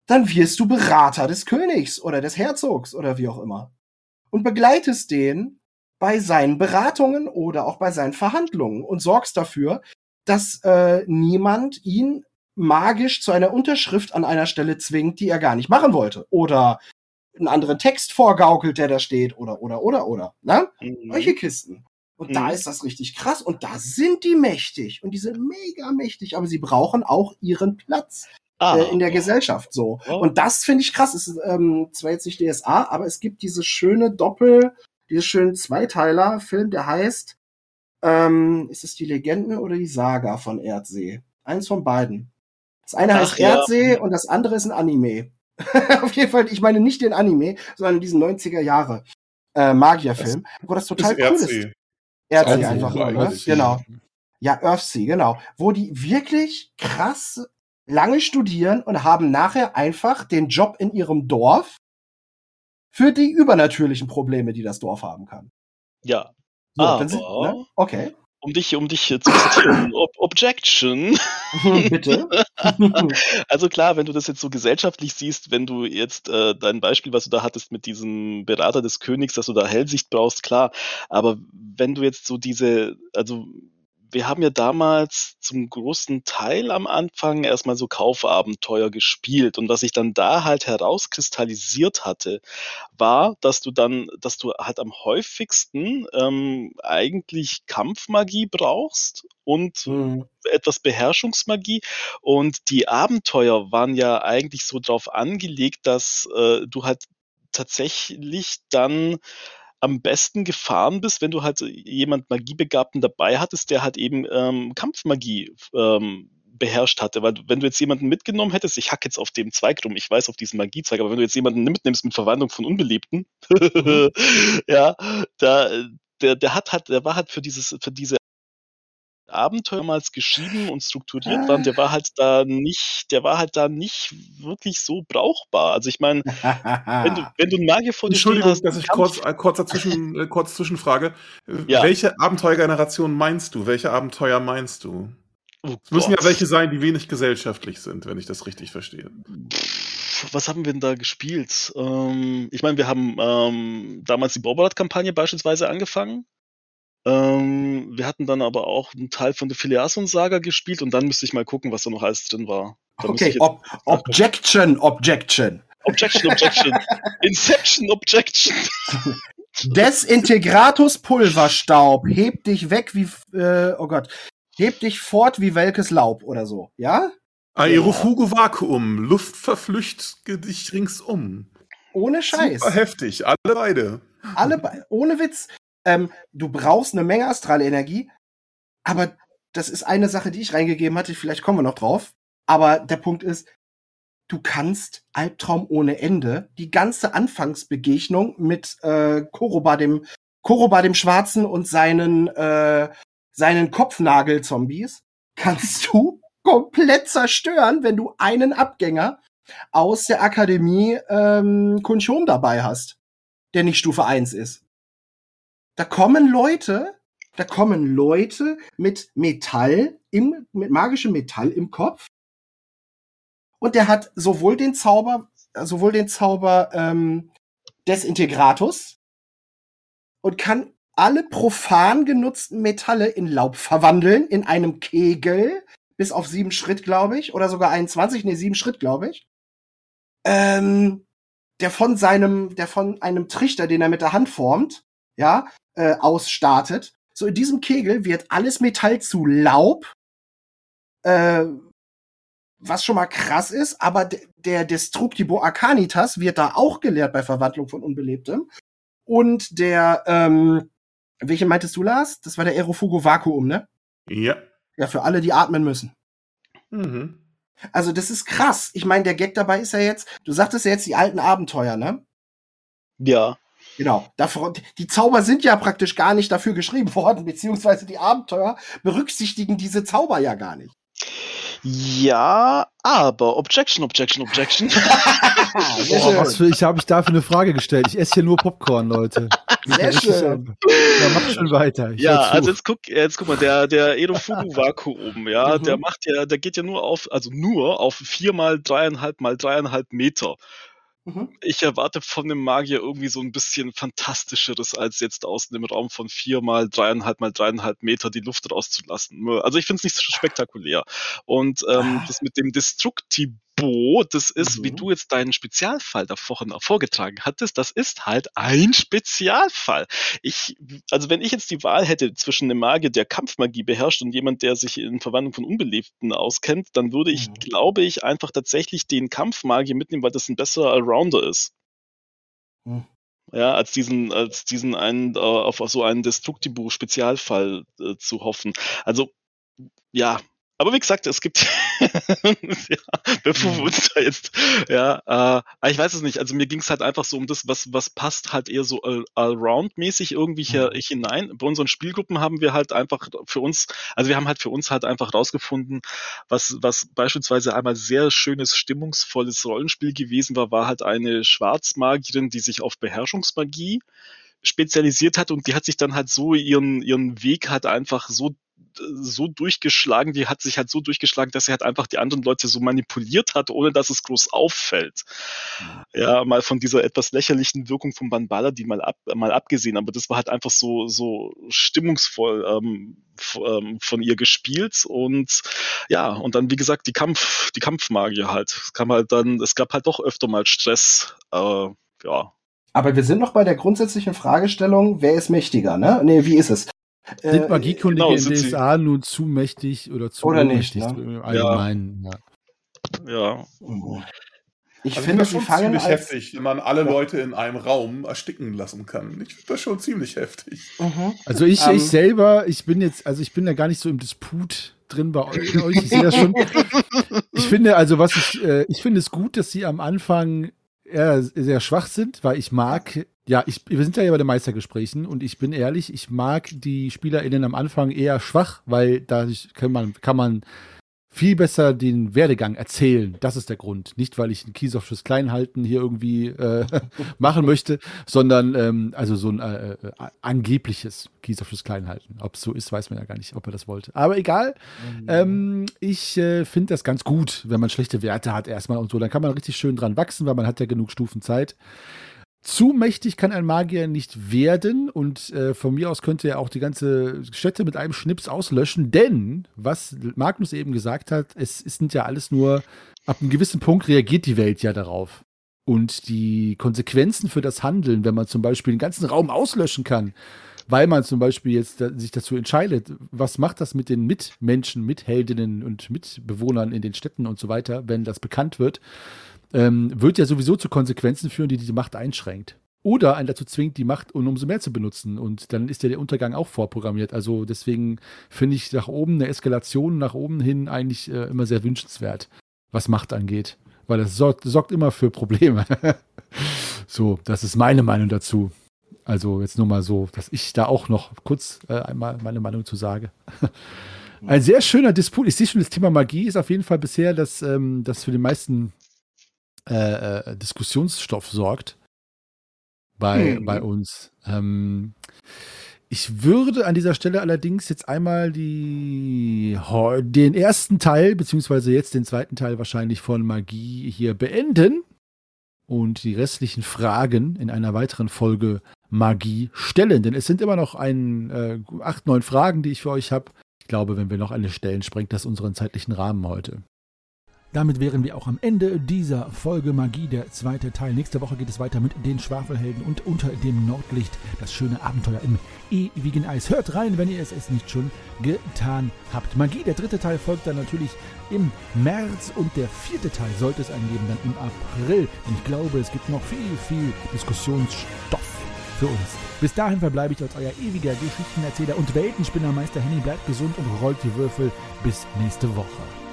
Dann wirst du Berater des Königs oder des Herzogs oder wie auch immer. Und begleitest den bei seinen Beratungen oder auch bei seinen Verhandlungen und sorgst dafür, dass äh, niemand ihn magisch zu einer Unterschrift an einer Stelle zwingt, die er gar nicht machen wollte. Oder einen anderen Text vorgaukelt, der da steht, oder, oder, oder, oder. Ne? Mhm. Solche Kisten. Und da Mhm. ist das richtig krass. Und da sind die mächtig. Und die sind mega mächtig. Aber sie brauchen auch ihren Platz Ah, äh, in der Gesellschaft. So. Oh. Und das finde ich krass. Es ist ähm, zwar jetzt nicht DSA, aber es gibt diese schöne Doppel, diese schönen Zweiteiler-Film, der heißt, ähm, ist es die Legenden oder die Saga von Erdsee? Eins von beiden. Das eine Ach, heißt ja. Erdsee und das andere ist ein Anime. Auf jeden Fall, ich meine nicht den Anime, sondern diesen 90er Jahre äh, Magierfilm, wo das total cool ist. Erdsee Earthsea, einfach nur, ne? Genau. Ja, Earthsea, genau. Wo die wirklich krass lange studieren und haben nachher einfach den Job in ihrem Dorf für die übernatürlichen Probleme, die das Dorf haben kann. ja, So, Aber- dann sind, ne? Okay. um dich, um dich zu zitieren. Ob Objection. Bitte. Also klar, wenn du das jetzt so gesellschaftlich siehst, wenn du jetzt äh, dein Beispiel, was du da hattest mit diesem Berater des Königs, dass du da Hellsicht brauchst, klar. Aber wenn du jetzt so diese, also wir haben ja damals zum großen Teil am Anfang erstmal so Kaufabenteuer gespielt und was sich dann da halt herauskristallisiert hatte, war, dass du dann, dass du halt am häufigsten ähm, eigentlich Kampfmagie brauchst und Hm. etwas Beherrschungsmagie. Und die Abenteuer waren ja eigentlich so drauf angelegt, dass äh, du halt tatsächlich dann am besten gefahren bist, wenn du halt jemand Magiebegabten dabei hattest, der halt eben ähm, Kampfmagie ähm, beherrscht hatte. Weil wenn du jetzt jemanden mitgenommen hättest, ich hack jetzt auf dem Zweig rum, ich weiß auf diesen Magiezweig, aber wenn du jetzt jemanden mitnimmst mit Verwandlung von Unbelebten, Mhm. ja, da, der, der hat halt, der war halt für dieses, für diese Abenteuer damals geschrieben und strukturiert waren, der war halt da nicht, der war halt da nicht wirklich so brauchbar. Also ich meine, wenn du, wenn du einen Magier vor dir Entschuldigung, hast, dass ich kurz, äh, kurz, dazwischen, äh, kurz zwischenfrage. Ja. Welche Abenteuergeneration meinst du? Welche Abenteuer meinst du? Oh Es müssen Gott. ja welche sein, die wenig gesellschaftlich sind, wenn ich das richtig verstehe. Was haben wir denn da gespielt? Ähm, ich meine, wir haben ähm, damals die Borberat-Kampagne beispielsweise angefangen. Ähm, wir hatten dann aber auch einen Teil von der Filiason-Saga gespielt und dann müsste ich mal gucken, was da noch alles drin war. Da Okay, Ob Objection, Objection. Objection, Objection. Inception, Objection. Desintegratus Pulverstaub hebt dich weg wie, äh, oh Gott, hebt dich fort wie welkes Laub oder so, ja? Aerofugo Vakuum, Luft verflücht dich ringsum. Ohne Scheiß. Super heftig, alle beide. Alle, be- ohne Witz. Ähm, du brauchst eine Menge astrale Energie, aber das ist eine Sache, die ich reingegeben hatte. Vielleicht kommen wir noch drauf. Aber der Punkt ist, du kannst Albtraum ohne Ende die ganze Anfangsbegegnung mit äh, Koroba dem Koroba dem Schwarzen und seinen äh, seinen Kopfnagel-Zombies kannst du komplett zerstören, wenn du einen Abgänger aus der Akademie ähm, Kunchom dabei hast, der nicht Stufe 1 ist. Da kommen Leute, da kommen Leute mit Metall im, mit magischem Metall im Kopf. Und der hat sowohl den Zauber, sowohl den Zauber ähm, des Integratus und kann alle profan genutzten Metalle in Laub verwandeln, in einem Kegel, bis auf sieben Schritt, glaube ich, oder sogar 21, nee, sieben Schritt, glaube ich. Ähm, der von seinem, der von einem Trichter, den er mit der Hand formt, ja, äh, ausstartet. So in diesem Kegel wird alles Metall zu Laub, äh, was schon mal krass ist, aber der Destructibo Arcanitas wird da auch gelehrt bei Verwandlung von Unbelebtem. Und der, ähm, welche meintest du, Lars? Das war der Aerofugo Vakuum, ne? Ja. Ja, für alle, die atmen müssen. Mhm. Also, das ist krass. Ich meine, der Gag dabei ist ja jetzt, du sagtest ja jetzt die alten Abenteuer, ne? Ja. Genau. Dafür, die Zauber sind ja praktisch gar nicht dafür geschrieben worden, beziehungsweise die Abenteuer berücksichtigen diese Zauber ja gar nicht. Ja, aber Objection, Objection, Objection. Boah, was für, ich habe ich dafür eine Frage gestellt. Ich esse hier nur Popcorn, Leute. Sehr schön. Ja, mach schon weiter. Ich ja, also jetzt guck, jetzt guck mal, der, der Edofugu Vakuum, ja, Mhm. der macht ja, der geht ja nur auf, also nur auf vier mal dreieinhalb mal dreieinhalb Meter. Mhm. Ich erwarte von dem Magier irgendwie so ein bisschen fantastischeres, als jetzt aus dem Raum von vier mal dreieinhalb mal dreieinhalb Meter die Luft rauszulassen. Also ich finde es nicht so spektakulär. Und ähm, Ah. das mit dem Destructibo, das ist, wie Mhm. du jetzt deinen Spezialfall da vorhin auch vorgetragen hattest, das ist halt ein Spezialfall. Ich, also wenn ich jetzt die Wahl hätte zwischen einem Magier, der Kampfmagie beherrscht und jemand, der sich in Verwandlung von Unbelebten auskennt, dann würde ich, Mhm. glaube ich, einfach tatsächlich den Kampfmagier mitnehmen, weil das ein besserer Allrounder ist. Mhm. Ja, als diesen, als diesen einen, äh, auf so einen Destructibo-Spezialfall äh, zu hoffen. Also, ja. Aber wie gesagt, es gibt, ja, bevor wir uns da jetzt, ja, äh, ich weiß es nicht. Also mir ging es halt einfach so um das, was, was passt halt eher so all- allround-mäßig irgendwie hier Mhm. hinein. Bei unseren Spielgruppen haben wir halt einfach für uns, also wir haben halt für uns halt einfach rausgefunden, was, was beispielsweise einmal sehr schönes, stimmungsvolles Rollenspiel gewesen war, war halt eine Schwarzmagierin, die sich auf Beherrschungsmagie spezialisiert hat und die hat sich dann halt so ihren, ihren Weg halt einfach so so durchgeschlagen, die hat sich halt so durchgeschlagen, dass sie halt einfach die anderen Leute so manipuliert hat, ohne dass es groß auffällt. Ja, mal von dieser etwas lächerlichen Wirkung von Banbala, die mal ab, mal abgesehen, aber das war halt einfach so, so stimmungsvoll ähm, ähm, von ihr gespielt und ja, und dann wie gesagt die Kampf, die Kampfmagier halt. Es kam halt dann, es gab halt doch öfter mal Stress, äh, ja, Aber wir sind noch bei der grundsätzlichen Fragestellung, wer ist mächtiger, ne? Nee, wie ist es? Sind Äh, Magiekundige genau, in sind sie- DSA nun zu mächtig oder zu Oder nicht, ohnmächtig ne? im Allgemeinen? Ja. ja. Ich Also finde, das sie schon fangen ziemlich als, heftig, wenn man alle Ja. Leute in einem Raum ersticken lassen kann. Ich finde das schon ziemlich heftig. Mhm. Also ich, Ähm, ich selber, ich bin jetzt, also ich bin da gar nicht so im Disput drin bei euch. Ich sehe das schon. Ich finde, also was ich, äh, ich finde es gut, dass sie am Anfang eher sehr schwach sind, weil ich mag, ja, ich, wir sind ja hier bei den Meistergesprächen und ich bin ehrlich, ich mag die SpielerInnen am Anfang eher schwach, weil dadurch kann man, kann man viel besser den Werdegang erzählen. Das ist der Grund. Nicht, weil ich ein Kies auf Schuss klein halten hier irgendwie äh, machen möchte, sondern ähm, also so ein äh, äh, angebliches Kies auf Schuss klein halten. Ob es so ist, weiß man ja gar nicht, ob er das wollte. Aber egal. Ähm, ich äh, finde das ganz gut, wenn man schlechte Werte hat erstmal und so. Dann kann man richtig schön dran wachsen, weil man hat ja genug Stufen Zeit. Zu mächtig kann ein Magier nicht werden und äh, von mir aus könnte er auch die ganze Städte mit einem Schnips auslöschen, denn, was Magnus eben gesagt hat, es, es sind ja alles nur, ab einem gewissen Punkt reagiert die Welt ja darauf. Und die Konsequenzen für das Handeln, wenn man zum Beispiel den ganzen Raum auslöschen kann, weil man zum Beispiel jetzt da, sich dazu entscheidet, was macht das mit den Mitmenschen, Mitheldinnen und Mitbewohnern in den Städten und so weiter, wenn das bekannt wird, ähm, wird ja sowieso zu Konsequenzen führen, die die Macht einschränkt. Oder einen dazu zwingt, die Macht um umso mehr zu benutzen. Und dann ist ja der Untergang auch vorprogrammiert. Also deswegen finde ich nach oben eine Eskalation nach oben hin eigentlich äh, immer sehr wünschenswert, was Macht angeht. Weil das sorgt, sorgt immer für Probleme. so, das ist meine Meinung dazu. Also jetzt nur mal so, dass ich da auch noch kurz äh, einmal meine Meinung zu sage. Ein sehr schöner Disput. Ich sehe schon, das Thema Magie ist auf jeden Fall bisher das, ähm, das für den meisten äh, äh, Diskussionsstoff sorgt bei, Hm. bei uns. Ähm, Ich würde an dieser Stelle allerdings jetzt einmal die, den ersten Teil, beziehungsweise jetzt den zweiten Teil wahrscheinlich von Magie hier beenden und die restlichen Fragen in einer weiteren Folge Magie stellen. Denn es sind immer noch ein, äh, acht, neun Fragen, die ich für euch habe. Ich glaube, wenn wir noch eine stellen, sprengt das unseren zeitlichen Rahmen heute. Damit wären wir auch am Ende dieser Folge Magie, der zweite Teil. Nächste Woche geht es weiter mit den Schwafelhelden und unter dem Nordlicht das schöne Abenteuer im ewigen Eis. Hört rein, wenn ihr es, es nicht schon getan habt. Magie, der dritte Teil folgt dann natürlich im März und der vierte Teil sollte es angeben dann im April. Und ich glaube, es gibt noch viel, viel Diskussionsstoff für uns. Bis dahin verbleibe ich als euer ewiger Geschichtenerzähler und Weltenspinnermeister Henny. Bleibt gesund und rollt die Würfel. Bis nächste Woche.